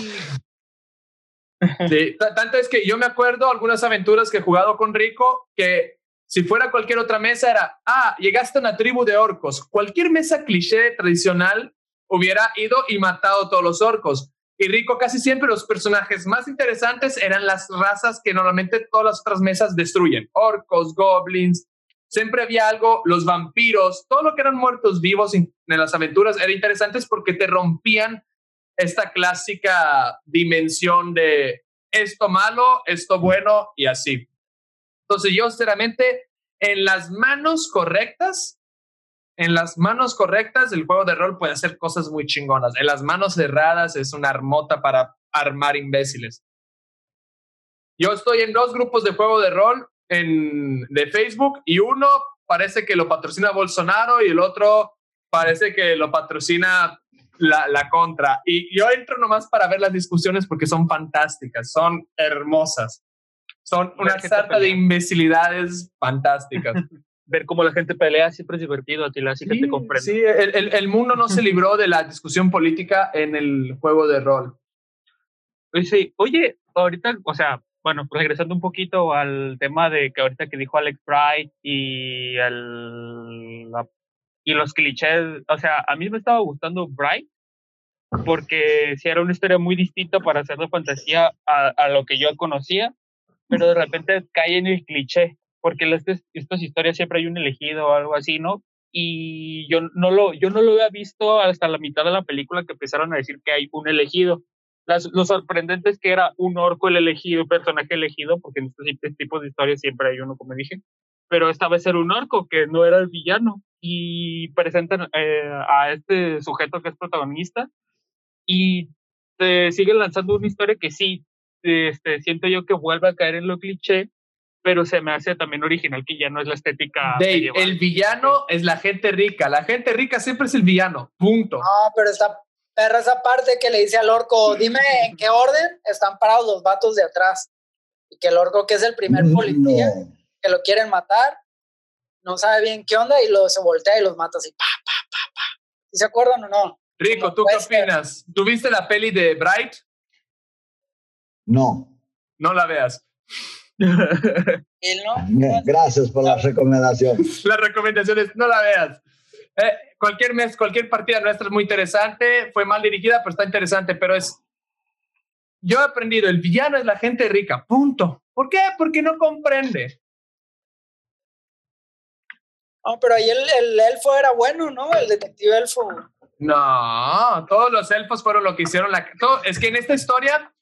Sí, tanto es que yo me acuerdo algunas aventuras que he jugado con Rico que si fuera cualquier otra mesa era, ah, llegaste a una tribu de orcos. Cualquier mesa cliché tradicional hubiera ido y matado a todos los orcos. Y Rico casi siempre los personajes más interesantes eran las razas que normalmente todas las otras mesas destruyen. Orcos, goblins, siempre había algo, los vampiros, todo lo que eran muertos vivos en las aventuras era interesantes porque te rompían esta clásica dimensión de esto malo, esto bueno y así. Entonces yo sinceramente en las manos correctas, en las manos correctas el juego de rol puede hacer cosas muy chingonas. En las manos cerradas es una armota para armar imbéciles. Yo estoy en dos grupos de juego de rol en, de Facebook y uno parece que lo patrocina Bolsonaro y el otro parece que lo patrocina la, la, contra. Y yo entro nomás para ver las discusiones porque son fantásticas, son hermosas. Son una sarta de imbecilidades fantásticas. ver cómo la gente pelea siempre es divertido, Atila, así que te comprendo. Sí, el, el, el, mundo no se libró de la discusión política en el juego de rol. Sí, oye, ahorita, o sea, bueno, regresando un poquito al tema de que ahorita que dijo Alex Bright y el, la y los clichés, o sea, a mí me estaba gustando Bright porque si era una historia muy distinta para hacer de fantasía a, a, lo que yo conocía, pero de repente cae en el cliché, porque en estas, estas historias siempre hay un elegido o algo así, ¿no? Y yo no, lo, yo no lo había visto hasta la mitad de la película que empezaron a decir que hay un elegido. Las, lo sorprendente es que era un orco el elegido, personaje elegido, porque en estos tipos de historias siempre hay uno, como dije, pero esta vez era un orco que no era el villano y presentan eh, a este sujeto que es protagonista y te siguen lanzando una historia que sí, este, siento yo que vuelve a caer en lo cliché, pero se me hace también original que ya no es la estética. Dave, el villano es la gente rica, la gente rica siempre es el villano, punto. No, pero está perra esa parte que le dice al orco, dime en qué orden están parados los vatos de atrás. Y que el orco, que es el primer policía, no que lo quieren matar, no sabe bien qué onda y lo se voltea y los mata así, pa, pa, pa, pa. ¿Sí se acuerdan o no? Rico, ¿tú qué opinas? ¿Tuviste la peli de Bright? No. No la veas. ¿Él no? Gracias por la recomendación. La recomendación es no la veas. Eh, cualquier mes, cualquier partida nuestra es muy interesante, fue mal dirigida, pero está interesante, pero es... Yo he aprendido, el villano es la gente rica, punto. ¿Por qué? Porque no comprende. No, pero ahí el, el, elfo era bueno, ¿no? El detective elfo. No, todos los elfos fueron lo que hicieron. La, todo, es que en esta historia,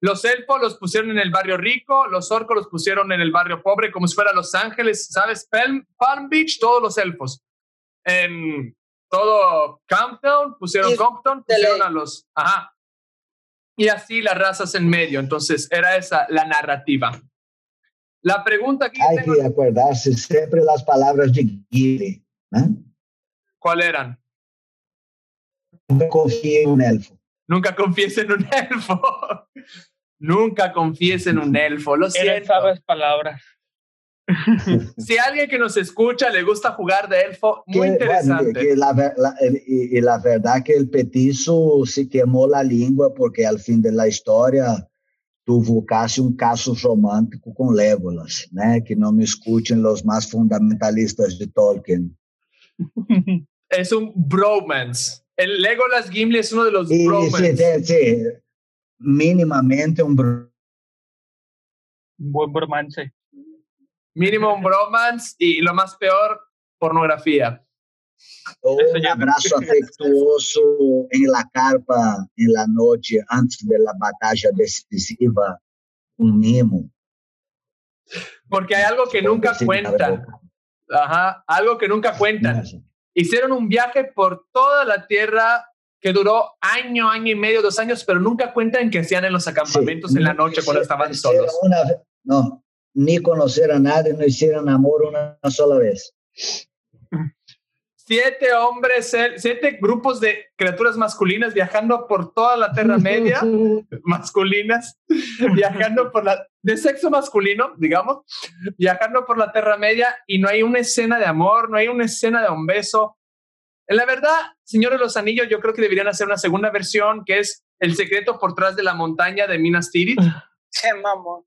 los elfos los pusieron en el barrio rico, los orcos los pusieron en el barrio pobre, como si fuera Los Ángeles, ¿sabes? Palm, Palm Beach, todos los elfos. En todo Camptown, pusieron Compton, pusieron a los. Ajá. Y así las razas en medio. Entonces, era esa la narrativa. La pregunta que Hay tengo... que acordarse siempre las palabras de Gilly. ¿eh? ¿Cuál eran? Nunca confíe en un elfo. Nunca confíes en un elfo. Nunca confíes en un elfo. Lo siento. sabes palabras. si alguien que nos escucha le gusta jugar de elfo, muy que, interesante. Bueno, que la, la, y, y, la verdad que el petizo se quemó la lengua porque al fin de la historia tuvo casi um caso romântico com Legolas, né? Que não me escutem os mais fundamentalistas de Tolkien. é um bromance. El Legolas Gimli é um dos bromance. Sí, sí, Mínimamente um bro un buen bromance. Mínimo un bromance y lo más peor, Un abrazo afectuoso en la carpa en la noche antes de la batalla decisiva, un mimo. Porque hay algo que nunca cuentan. Ajá, algo que nunca cuentan. Hicieron un viaje por toda la tierra que duró año, año y medio, dos años, pero nunca cuentan que hacían en los acampamentos sí, en la noche cuando estaban solos. Una, no, ni conocer a nadie, no hicieron amor una sola vez siete hombres, siete grupos de criaturas masculinas viajando por toda la Tierra Media, masculinas, viajando por la, de sexo masculino, digamos, viajando por la Tierra Media y no hay una escena de amor, no hay una escena de un beso. En la verdad, Señores los Anillos, yo creo que deberían hacer una segunda versión que es El secreto por tras de la montaña de Minas Tirith, Qué mamón.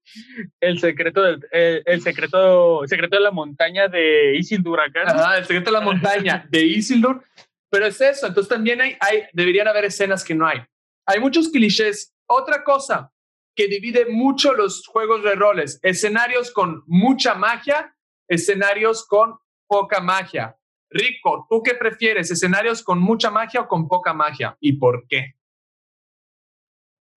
El secreto del, el, el secreto, el secreto de la montaña de Isildur acá. el secreto de la montaña de Isildur. Pero es eso, entonces también hay, hay, deberían haber escenas que no hay. Hay muchos clichés. Otra cosa que divide mucho los juegos de roles, escenarios con mucha magia, escenarios con poca magia. Rico, ¿tú qué prefieres? ¿Escenarios con mucha magia o con poca magia? ¿Y por qué?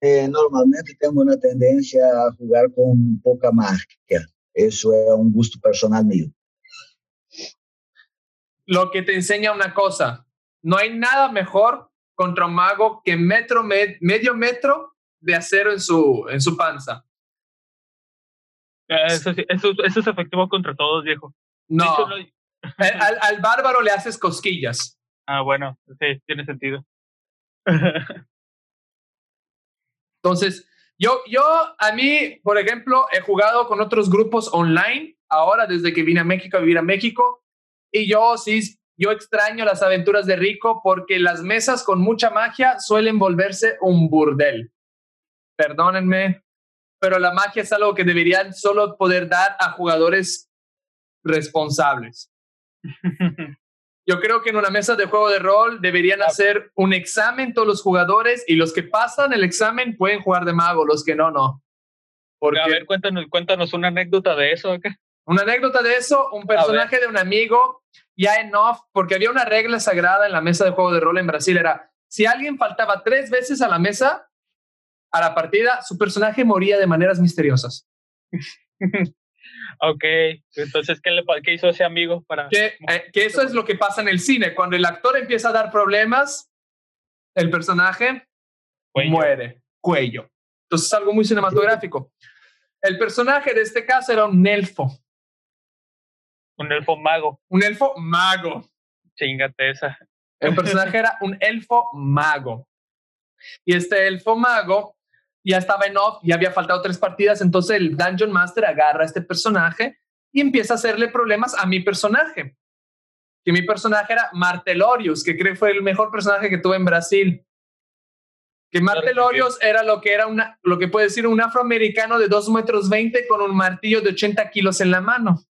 Eh, normalmente tengo una tendencia a jugar con poca magia. Eso es un gusto personal mío. Lo que te enseña una cosa, no hay nada mejor contra un mago que metro, med- medio metro de acero en su, en su panza. Eh, Eso, sí, eso, eso es efectivo contra todos, viejo. No, hecho, no- al, al- al bárbaro le haces cosquillas. Ah, bueno, sí, tiene sentido. Entonces, yo, yo, a mí, por ejemplo, he jugado con otros grupos online, ahora desde que vine a México a vivir a México, y yo sí, yo extraño las aventuras de Rico porque las mesas con mucha magia suelen volverse un burdel. Perdónenme, pero la magia es algo que deberían solo poder dar a jugadores responsables. Yo creo que en una mesa de juego de rol deberían hacer un examen todos los jugadores y los que pasan el examen pueden jugar de mago, los que no, no. Porque A ver, cuéntanos, cuéntanos una anécdota de eso acá. una anécdota de eso, un personaje de un amigo ya en off, porque había una regla sagrada en la mesa de juego de rol en Brasil, era si alguien faltaba tres veces a la mesa, a la partida, su personaje moría de maneras misteriosas. Ok, entonces, ¿qué, le, qué hizo ese amigo para...? Que, eh, que eso es lo que pasa en el cine, cuando el actor empieza a dar problemas, el personaje Cuello. muere, cuello. Entonces es algo muy cinematográfico. El personaje de este caso era un elfo, Un elfo mago. un elfo mago. Chingate esa. El personaje era un elfo mago. Y este elfo mago ya estaba en off y había faltado tres partidas, entonces el Dungeon Master agarra a este personaje y empieza a hacerle problemas a mi personaje. Que mi personaje era Martelorius, que creo que fue el mejor personaje que tuve en Brasil. Que Martelorius era lo que era una, lo que puede decir un afroamericano de 2 metros 20 con un martillo de 80 kilos en la mano.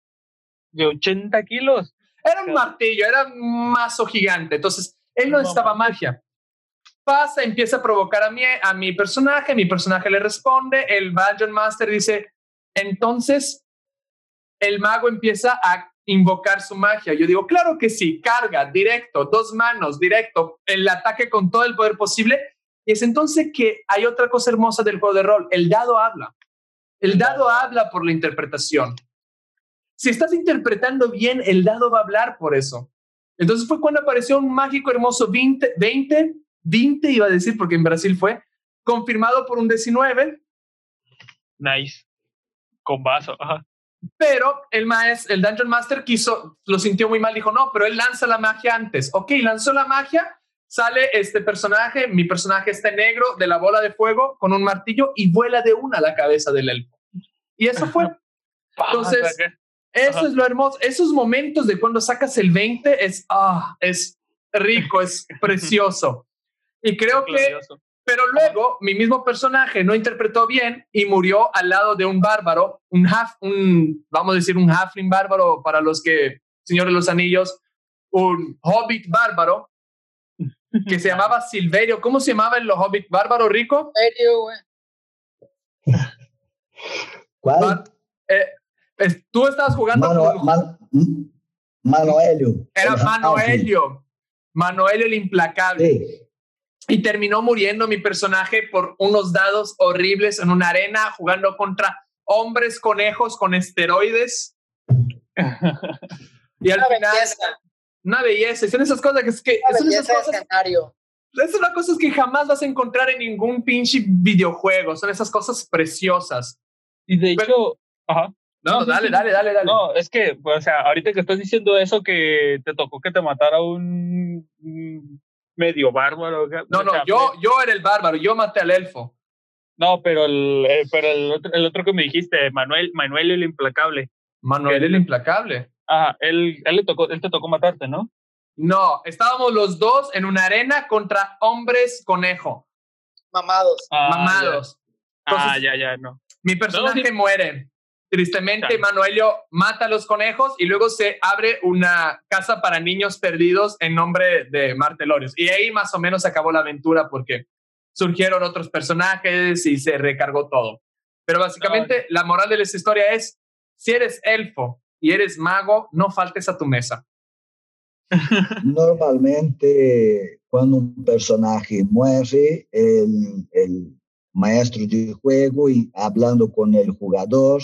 De 80 kilos. Era un martillo, era un mazo gigante. Entonces, él no No necesitaba magia. Pasa, empieza a provocar a mi, a mi personaje, mi personaje le responde, el Dungeon Master dice, entonces el mago empieza a invocar su magia. Yo digo, claro que sí, carga, directo, dos manos, directo, el ataque con todo el poder posible. Y es entonces que hay otra cosa hermosa del juego de rol, el dado habla. El dado habla por la interpretación. Si estás interpretando bien, el dado va a hablar por eso. Entonces fue cuando apareció un mágico hermoso 20, 20, 20 iba a decir, porque en Brasil fue, confirmado por un 19, Nice. Con vaso. Ajá. pero el maestro, el Dungeon Master quiso, lo sintió muy mal, dijo, no, pero él lanza la magia antes. Ok, lanzó la magia, sale este personaje, mi personaje está negro de la bola de fuego con un martillo y vuela de una a la cabeza del elfo. Y eso fue. Entonces. Eso es lo hermoso. Esos momentos de cuando sacas el 20 es, ah, es rico, es precioso. Y creo que, Glorioso. pero luego mi mismo personaje no interpretó bien y murió al lado de un bárbaro, un half, un, vamos a decir, un halfling bárbaro para los que, Señor de los Anillos, un hobbit bárbaro que se llamaba Silverio. ¿Cómo se llamaba el hobbit bárbaro rico? güey. ¿Cuál? Bar- eh, es- tú estabas jugando Mano, con- Man- Manoelio. era El Manoelio, Manoelio el implacable. Sí. Y terminó muriendo mi personaje por unos dados horribles en una arena jugando contra hombres conejos con esteroides. y al Una final, belleza, una belleza. Son esas cosas que es que una son esas belleza de cosas, escenario. esas son cosas que jamás vas a encontrar en ningún pinche videojuego. Son esas cosas preciosas. Y de Pero- hecho, ajá. No, No, dale, sí. dale, dale, dale. No, es que, o sea, ahorita que estás diciendo eso, que te tocó que te matara un, un medio bárbaro. No, o no, sea, yo, yo era el bárbaro, yo maté al elfo. No, pero el, eh, pero el otro, el otro que me dijiste, Manuel, Manuel el implacable. Manuel el implacable. Ajá, él, él le tocó, él te tocó matarte, ¿no? No, estábamos los dos en una arena contra hombres conejo, Mamados. Ah, mamados. ah, ya, ya, no. Mi personaje muere. Tristemente, Manuelio mata a los conejos y luego se abre una casa para niños perdidos en nombre de Martelorius. Y ahí más o menos acabó la aventura porque surgieron otros personajes y se recargó todo. Pero básicamente la moral de esta historia es, si eres elfo y eres mago, no faltes a tu mesa. Normalmente, cuando un personaje muere, el, el maestro de juego y hablando con el jugador,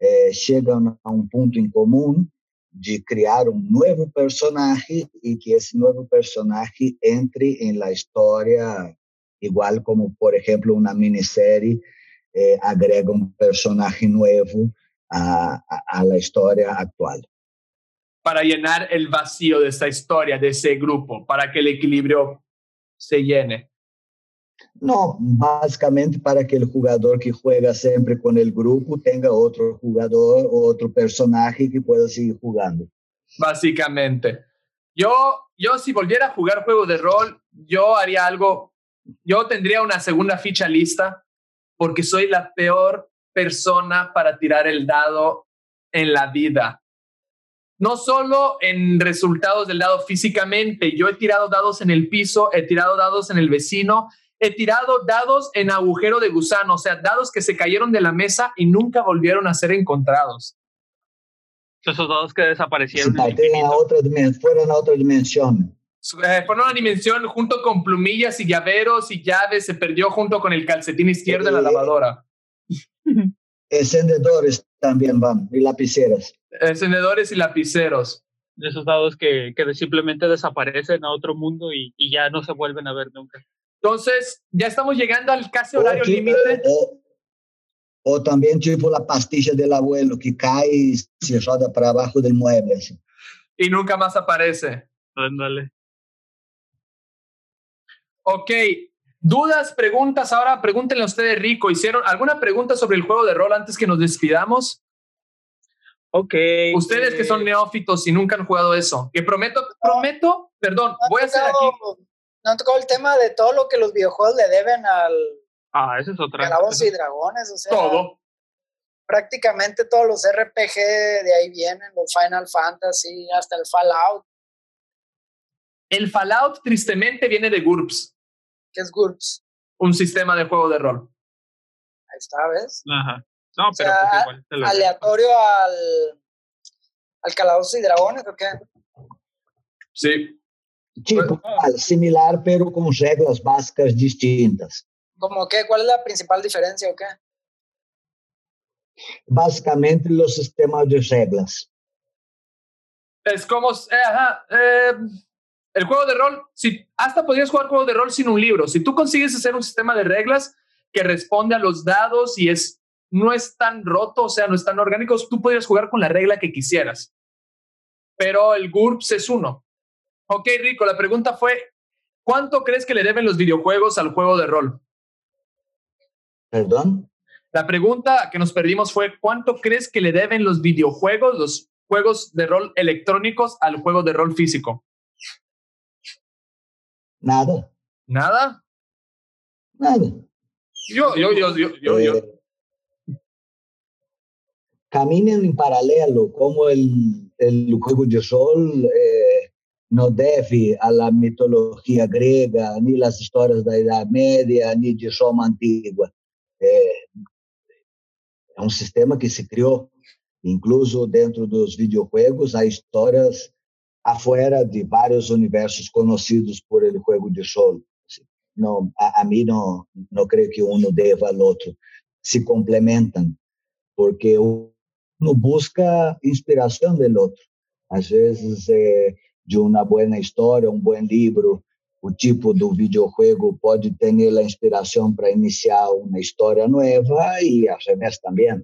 eh, llegan a un punto en común de crear un nuevo personaje y que ese nuevo personaje entre en la historia, igual como por ejemplo una miniserie eh, agrega un personaje nuevo a, a, la historia actual. Para llenar el vacío de esta historia, de ese grupo, para que el equilibrio se llene. No, básicamente para que el jugador que juega siempre con el grupo tenga otro jugador o otro personaje que pueda seguir jugando. Básicamente. Yo, yo si volviera a jugar juego de rol, yo haría algo, yo tendría una segunda ficha lista porque soy la peor persona para tirar el dado en la vida. No solo en resultados del dado físicamente, yo he tirado dados en el piso, he tirado dados en el vecino, he tirado dados en agujero de gusano, o sea, dados que se cayeron de la mesa y nunca volvieron a ser encontrados. Esos dados que desaparecieron. a otra fueron a otra dimensión. Eh, fueron a una dimensión junto con plumillas y llaveros y llaves, se perdió junto con el calcetín izquierdo en la lavadora. Encendedores también van, y lapiceras. Encendedores y lapiceros. Esos dados que, que simplemente desaparecen a otro mundo y, y ya no se vuelven a ver nunca. Entonces, ya estamos llegando al casi horario límite. O, también tipo la pastilla del abuelo que cae y se roda para abajo del mueble. Y nunca más aparece. Ándale. Ok. ¿Dudas, preguntas? Ahora pregúntenle a ustedes, Rico. ¿Hicieron alguna pregunta sobre el juego de rol antes que nos despidamos? Ok. Ustedes que son eh, neófitos y nunca han jugado eso. Que prometo, prometo, perdón, voy a hacer aquí no han tocado el tema de todo lo que los videojuegos le deben al. Ah, ese es otra. Calabozos y dragones, o sea. Todo. Prácticamente todos los RPG de ahí vienen, los Final Fantasy, hasta el Fallout. El Fallout, tristemente, viene de GURPS. ¿Qué es GURPS? Un sistema de juego de rol. Ahí está, ¿ves? Ajá. No, pero pues igual. Aleatorio al, al Calabozos y Dragones, ¿o qué? Sí. Tipo, similar, pero con reglas básicas distintas. ¿Cómo qué? ¿Cuál es la principal diferencia o qué? Básicamente los sistemas de reglas. Es como, eh, eh, el juego de rol, si, hasta podrías jugar juego de rol sin un libro. Si tú consigues hacer un sistema de reglas que responde a los dados y es, no es tan roto, o sea, no es tan orgánico, tú podrías jugar con la regla que quisieras. Pero el GURPS es uno. Ok, Rico, la pregunta fue, ¿cuánto crees que le deben los videojuegos al juego de rol? ¿Perdón? La pregunta que nos perdimos fue, ¿cuánto crees que le deben los videojuegos, los juegos de rol electrónicos al juego de rol físico? Nada. ¿Nada? Nada. Yo, yo, yo, yo, yo, yo. Eh, caminen en paralelo, como el, el juego de rol eh, no deve a la mitología griega, ni las historias de la Edad Media, ni de Roma antigua. É, é um sistema que se criou, incluso dentro dos videojuegos, há histórias afuera de vários universos conhecidos por el juego de solo. Não, a, a mim não, não creio que um deva ao outro. Se complementam, porque um busca inspiração do outro. Às vezes, é, de uma boa história, um bom livro, o tipo do videojuego pode ter a inspiração para iniciar uma história nova e al revés também.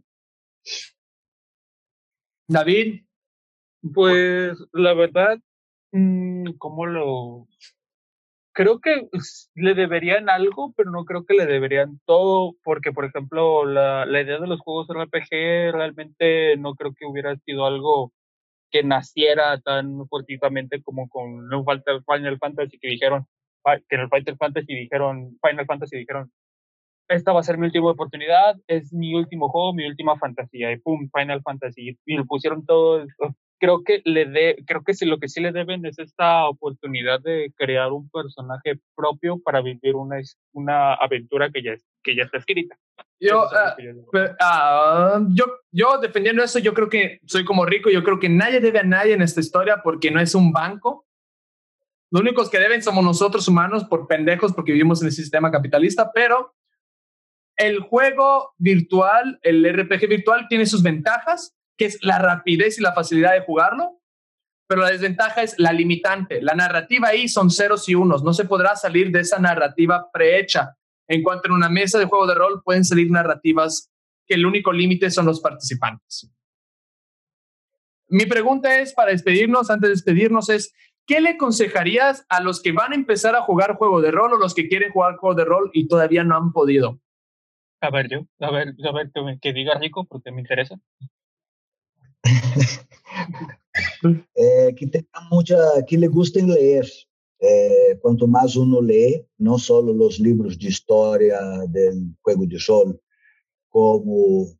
David, pues la verdad, mm, ¿cómo lo...? Creo que le deberían algo, pero no creo que le deberían todo, porque, por ejemplo, la, la idea de los juegos RPG realmente no creo que hubiera sido algo que naciera tan fuertemente como con Final Fantasy que dijeron que en el Final Fantasy dijeron Final Fantasy dijeron esta va a ser mi última oportunidad, es mi último juego, mi última fantasía, y pum, Final Fantasy, y lo pusieron todo, creo que le de, creo que si lo que sí le deben es esta oportunidad de crear un personaje propio para vivir una, una aventura que ya, que ya está escrita. Yo, uh, yo, yo, defendiendo eso, yo creo que soy como rico, yo creo que nadie debe a nadie en esta historia porque no es un banco. Los únicos que deben somos nosotros humanos por pendejos porque vivimos en el sistema capitalista, pero el juego virtual, el RPG virtual tiene sus ventajas, que es la rapidez y la facilidad de jugarlo, pero la desventaja es la limitante. La narrativa ahí son ceros y unos, no se podrá salir de esa narrativa prehecha. En cuanto en una mesa de juego de rol pueden salir narrativas que el único límite son los participantes. Mi pregunta es, para despedirnos, antes de despedirnos, es, ¿qué le aconsejarías a los que van a empezar a jugar juego de rol o los que quieren jugar juego de rol y todavía no han podido? A ver, yo, a ver, a ver, que, diga rico porque me interesa. Eh, que tenga mucha, que le gusten leer. Eh, quanto mais uno lê, não só os livros de história do Juego de Sol, como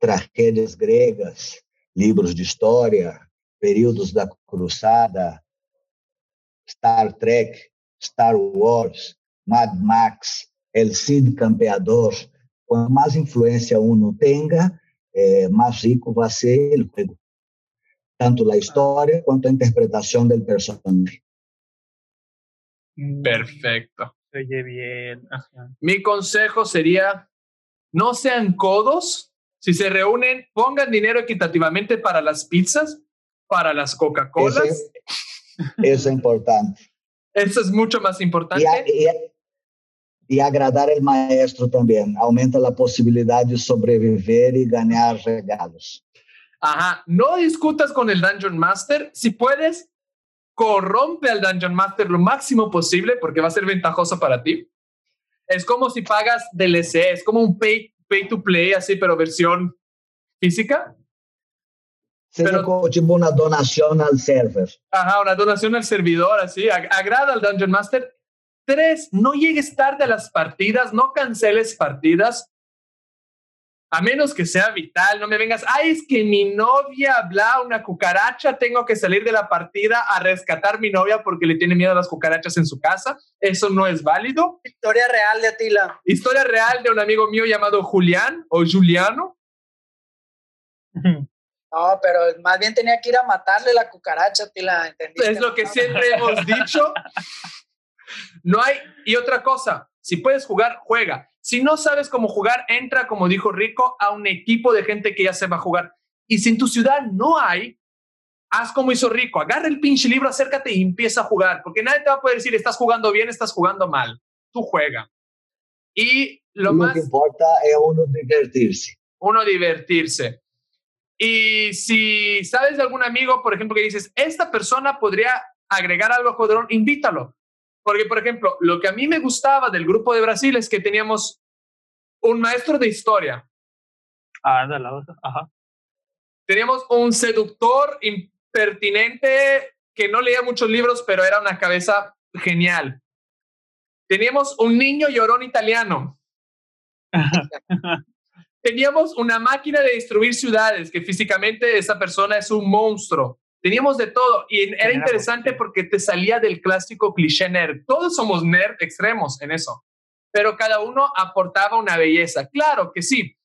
tragédias gregas, livros de história, períodos da Cruzada, Star Trek, Star Wars, Mad Max, El Cid Campeador. Quanto mais influência uno tenha, eh, mais rico vai ser o juego. Tanto a história quanto a interpretação do personagem. Mm, Perfecto. Oye, bien. Mi consejo sería, no sean codos. Si se reúnen, pongan dinero equitativamente para las pizzas, para las Coca-Colas. Eso, es importante. Eso es mucho más importante. Y, y, agradar al maestro también. Aumenta la posibilidad de sobrevivir y ganar regalos. Ajá. No discutas con el Dungeon Master. Si puedes, corrompe al Dungeon Master lo máximo posible porque va a ser ventajoso para ti. Es como si pagas DLC, es como un pay, pay to play así, pero versión física. pero, como tipo una donación al server. Ajá, una donación al servidor, así. Agrada al Dungeon Master. Tres, no llegues tarde a las partidas, no canceles partidas a menos que sea vital, no me vengas, ay, es que mi novia habla una cucaracha, tengo que salir de la partida a rescatar mi novia porque le tiene miedo a las cucarachas en su casa. Eso no es válido. Historia real de Atila. Historia real de un amigo mío llamado Julián o Juliano. No, pero más bien tenía que ir a matarle la cucaracha, Atila, ¿entendiste? Es lo que siempre hemos dicho. No hay, y otra cosa, si puedes jugar, juega. Si no sabes cómo jugar, entra, como dijo Rico, a un equipo de gente que ya sepa jugar. Y si en tu ciudad no hay, haz como hizo Rico, agarra el pinche libro, acércate y empieza a jugar, porque nadie te va a poder decir, estás jugando bien, estás jugando mal. Tú juega. Y lo, más... que importa es uno divertirse. Uno divertirse. Y si sabes de algún amigo, por ejemplo, que dices, esta persona podría agregar algo a Jodrón, invítalo. Porque, por ejemplo, lo que a mí me gustaba del grupo de Brasil es que teníamos un maestro de historia. Ah, de la otra. Ajá. Teníamos un seductor impertinente que no leía muchos libros, pero era una cabeza genial. Teníamos un niño llorón italiano. Teníamos una máquina de destruir ciudades, que físicamente esa persona es un monstruo. Teníamos de todo y era interesante porque te salía del clásico cliché nerd. Todos somos nerd extremos en eso, pero cada uno aportaba una belleza. Claro que sí.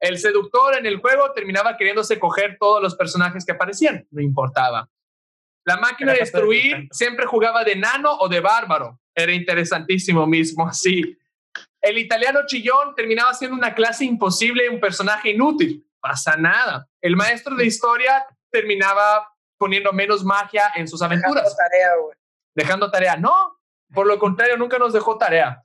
El seductor en el juego terminaba queriéndose coger todos los personajes que aparecían, no importaba. La máquina de destruir siempre jugaba de nano o de bárbaro. Era interesantísimo mismo, así. El italiano chillón terminaba siendo una clase imposible, un personaje inútil. Pasa nada. El maestro de historia terminaba poniendo menos magia en sus aventuras. Dejando tarea, güey. Dejando tarea. No, por lo contrario, nunca nos dejó tarea.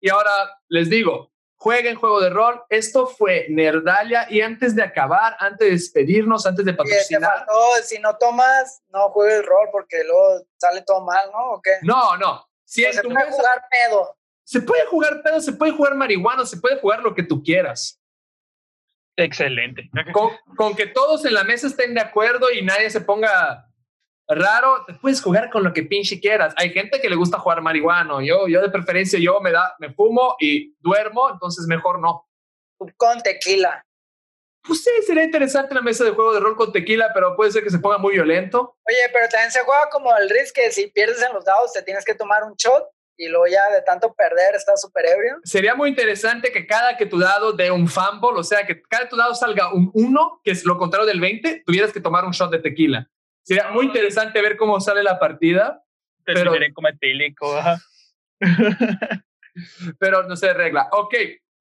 Y ahora les digo, jueguen juego de rol. Esto fue Nerdalia. Y antes de acabar, antes de despedirnos, antes de patrocinar. si no tomas, no juegues el rol porque luego sale todo mal, ¿no? ¿O qué? No, no. Si se puede jugar pedo. Se puede jugar pedo, se puede jugar marihuana, se puede jugar lo que tú quieras. Excelente. Con, que todos en la mesa estén de acuerdo y nadie se ponga raro, te puedes jugar con lo que pinche quieras. Hay gente que le gusta jugar marihuana. Yo, yo de preferencia, yo me, da, me fumo y duermo, entonces mejor no. Con tequila. Pues sí, sería interesante la mesa de juego de rol con tequila, pero puede ser que se ponga muy violento. Oye, pero también se juega como el risk que si pierdes en los dados te tienes que tomar un shot y luego ya de tanto perder estás súper ebrio. Sería muy interesante que cada que tu dado dé un fumble, o sea, que cada tu dado salga un 1, que es lo contrario del 20, tuvieras que tomar un shot de tequila. Sería muy interesante ver cómo sale la partida. Pero, como etílico. pero no se regla. Ok,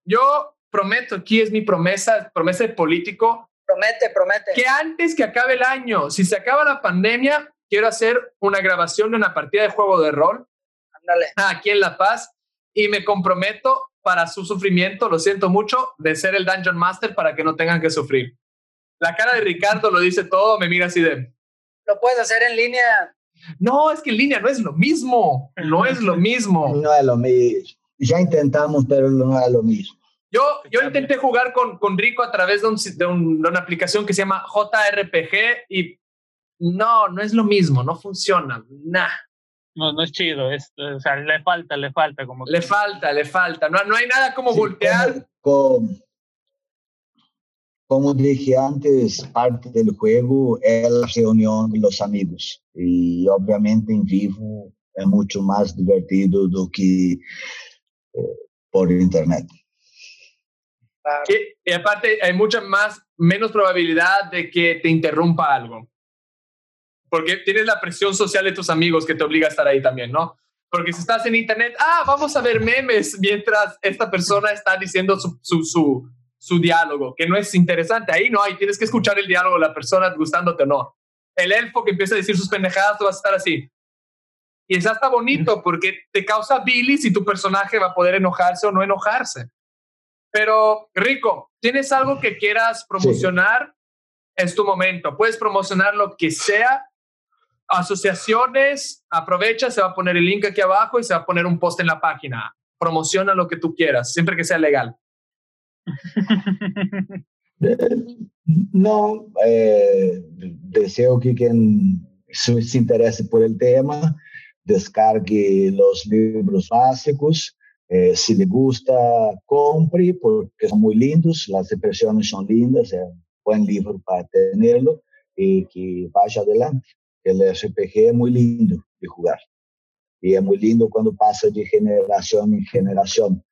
yo prometo, aquí es mi promesa, promesa de político. Promete, promete. Que antes que acabe el año, si se acaba la pandemia, quiero hacer una grabación de una partida de juego de rol. Ándale. Aquí en La Paz. Y me comprometo para su sufrimiento, lo siento mucho, de ser el Dungeon Master para que no tengan que sufrir. La cara de Ricardo lo dice todo, me mira así de... Lo puedes hacer en línea. No, es que en línea no es lo mismo. No es lo mismo. No es lo mismo. Ya intentamos, pero no es lo mismo. Yo, yo intenté jugar con, con Rico a través de, un, de, una aplicación que se llama JRPG y no, no es lo mismo, no funciona, nah. No, no es chido, es, o sea, le falta, le falta. Como le falta, le falta, no, no hay nada como voltear. Como, como, dije antes, parte del juego es la reunión de los amigos y obviamente en vivo es mucho más divertido do que eh, por internet. Y, aparte hay mucha más, menos probabilidad de que te interrumpa algo. Porque tienes la presión social de tus amigos que te obliga a estar ahí también, ¿no? Porque si estás en internet, ah, vamos a ver memes mientras esta persona está diciendo su, su, su, su diálogo, que no es interesante. Ahí no, ahí tienes que escuchar el diálogo de la persona gustándote o no. El elfo que empieza a decir sus pendejadas, tú vas a estar así. Y eso está bonito porque te causa bilis y tu personaje va a poder enojarse o no enojarse. Pero, Rico, ¿tienes algo que quieras promocionar? Es tu momento. Puedes promocionar lo que sea. Asociaciones, aprovecha, se va a poner el link aquí abajo y se va a poner un post en la página. Promociona lo que tú quieras, siempre que sea legal. No, eh, deseo que quien se interese por el tema descargue los libros básicos eh, si le gusta, compre, porque son muy lindos, las impresiones son lindas, es un buen libro para tenerlo y que vaya adelante. El RPG es muy lindo de jugar y es muy lindo cuando pasa de generación en generación.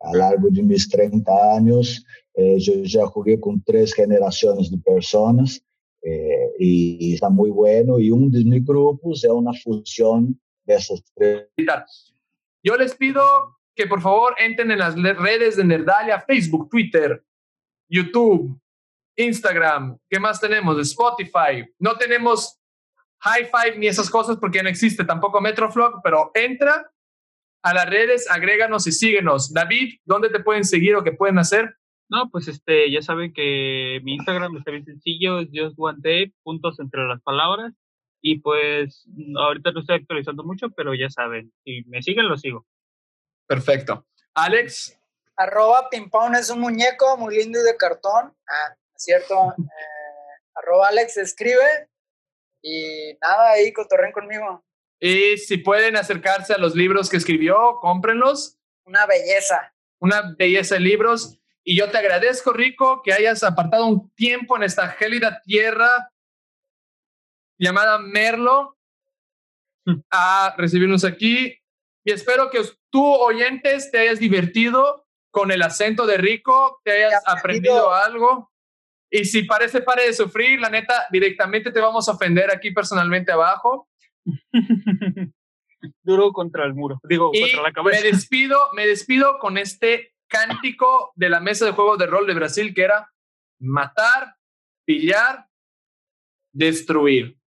A largo de mis 30 años, eh, yo ya jugué con tres generaciones de personas eh, está muy bueno. Y un de mis grupos es una fusión de esos tres. Yo les pido que por favor entren en las redes de Nerdalia, Facebook, Twitter, YouTube, Instagram, ¿qué más tenemos? Spotify. No tenemos High Five ni esas cosas porque no existe tampoco Metroflog, pero entra a las redes, agréganos y síguenos. David, ¿dónde te pueden seguir o qué pueden hacer? No, pues este, ya saben que mi Instagram está bien sencillo, es just one day, puntos entre las palabras. Y pues ahorita no estoy actualizando mucho, pero ya saben, si me siguen, lo sigo. Perfecto. Alex. Arroba Pimpón es un muñeco muy lindo y de cartón. Ah, cierto. Eh, arroba Alex escribe. Y nada, ahí cotorren conmigo. Y si pueden acercarse a los libros que escribió, cómprenlos. Una belleza. Una belleza de libros. Y yo te agradezco, Rico, que hayas apartado un tiempo en esta gélida tierra llamada Merlo a recibirnos aquí. Y espero que tú, oyentes, te hayas divertido con el acento de Rico, te hayas aprendido algo. Y si parece pare de sufrir, la neta, directamente te vamos a ofender aquí personalmente abajo. Duro contra el muro, digo, contra la cabeza. Me despido, me despido con este cántico de la mesa de juegos de rol de Brasil que era matar, pillar, destruir.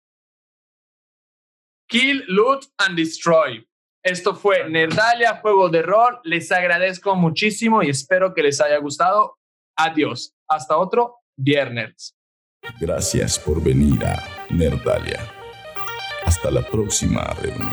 Kill, loot and destroy. Esto fue Nerdalia, Juego de Rol. Les agradezco muchísimo y espero que les haya gustado. Adiós. Hasta otro viernes. Gracias por venir a Nerdalia. Hasta la próxima reunión.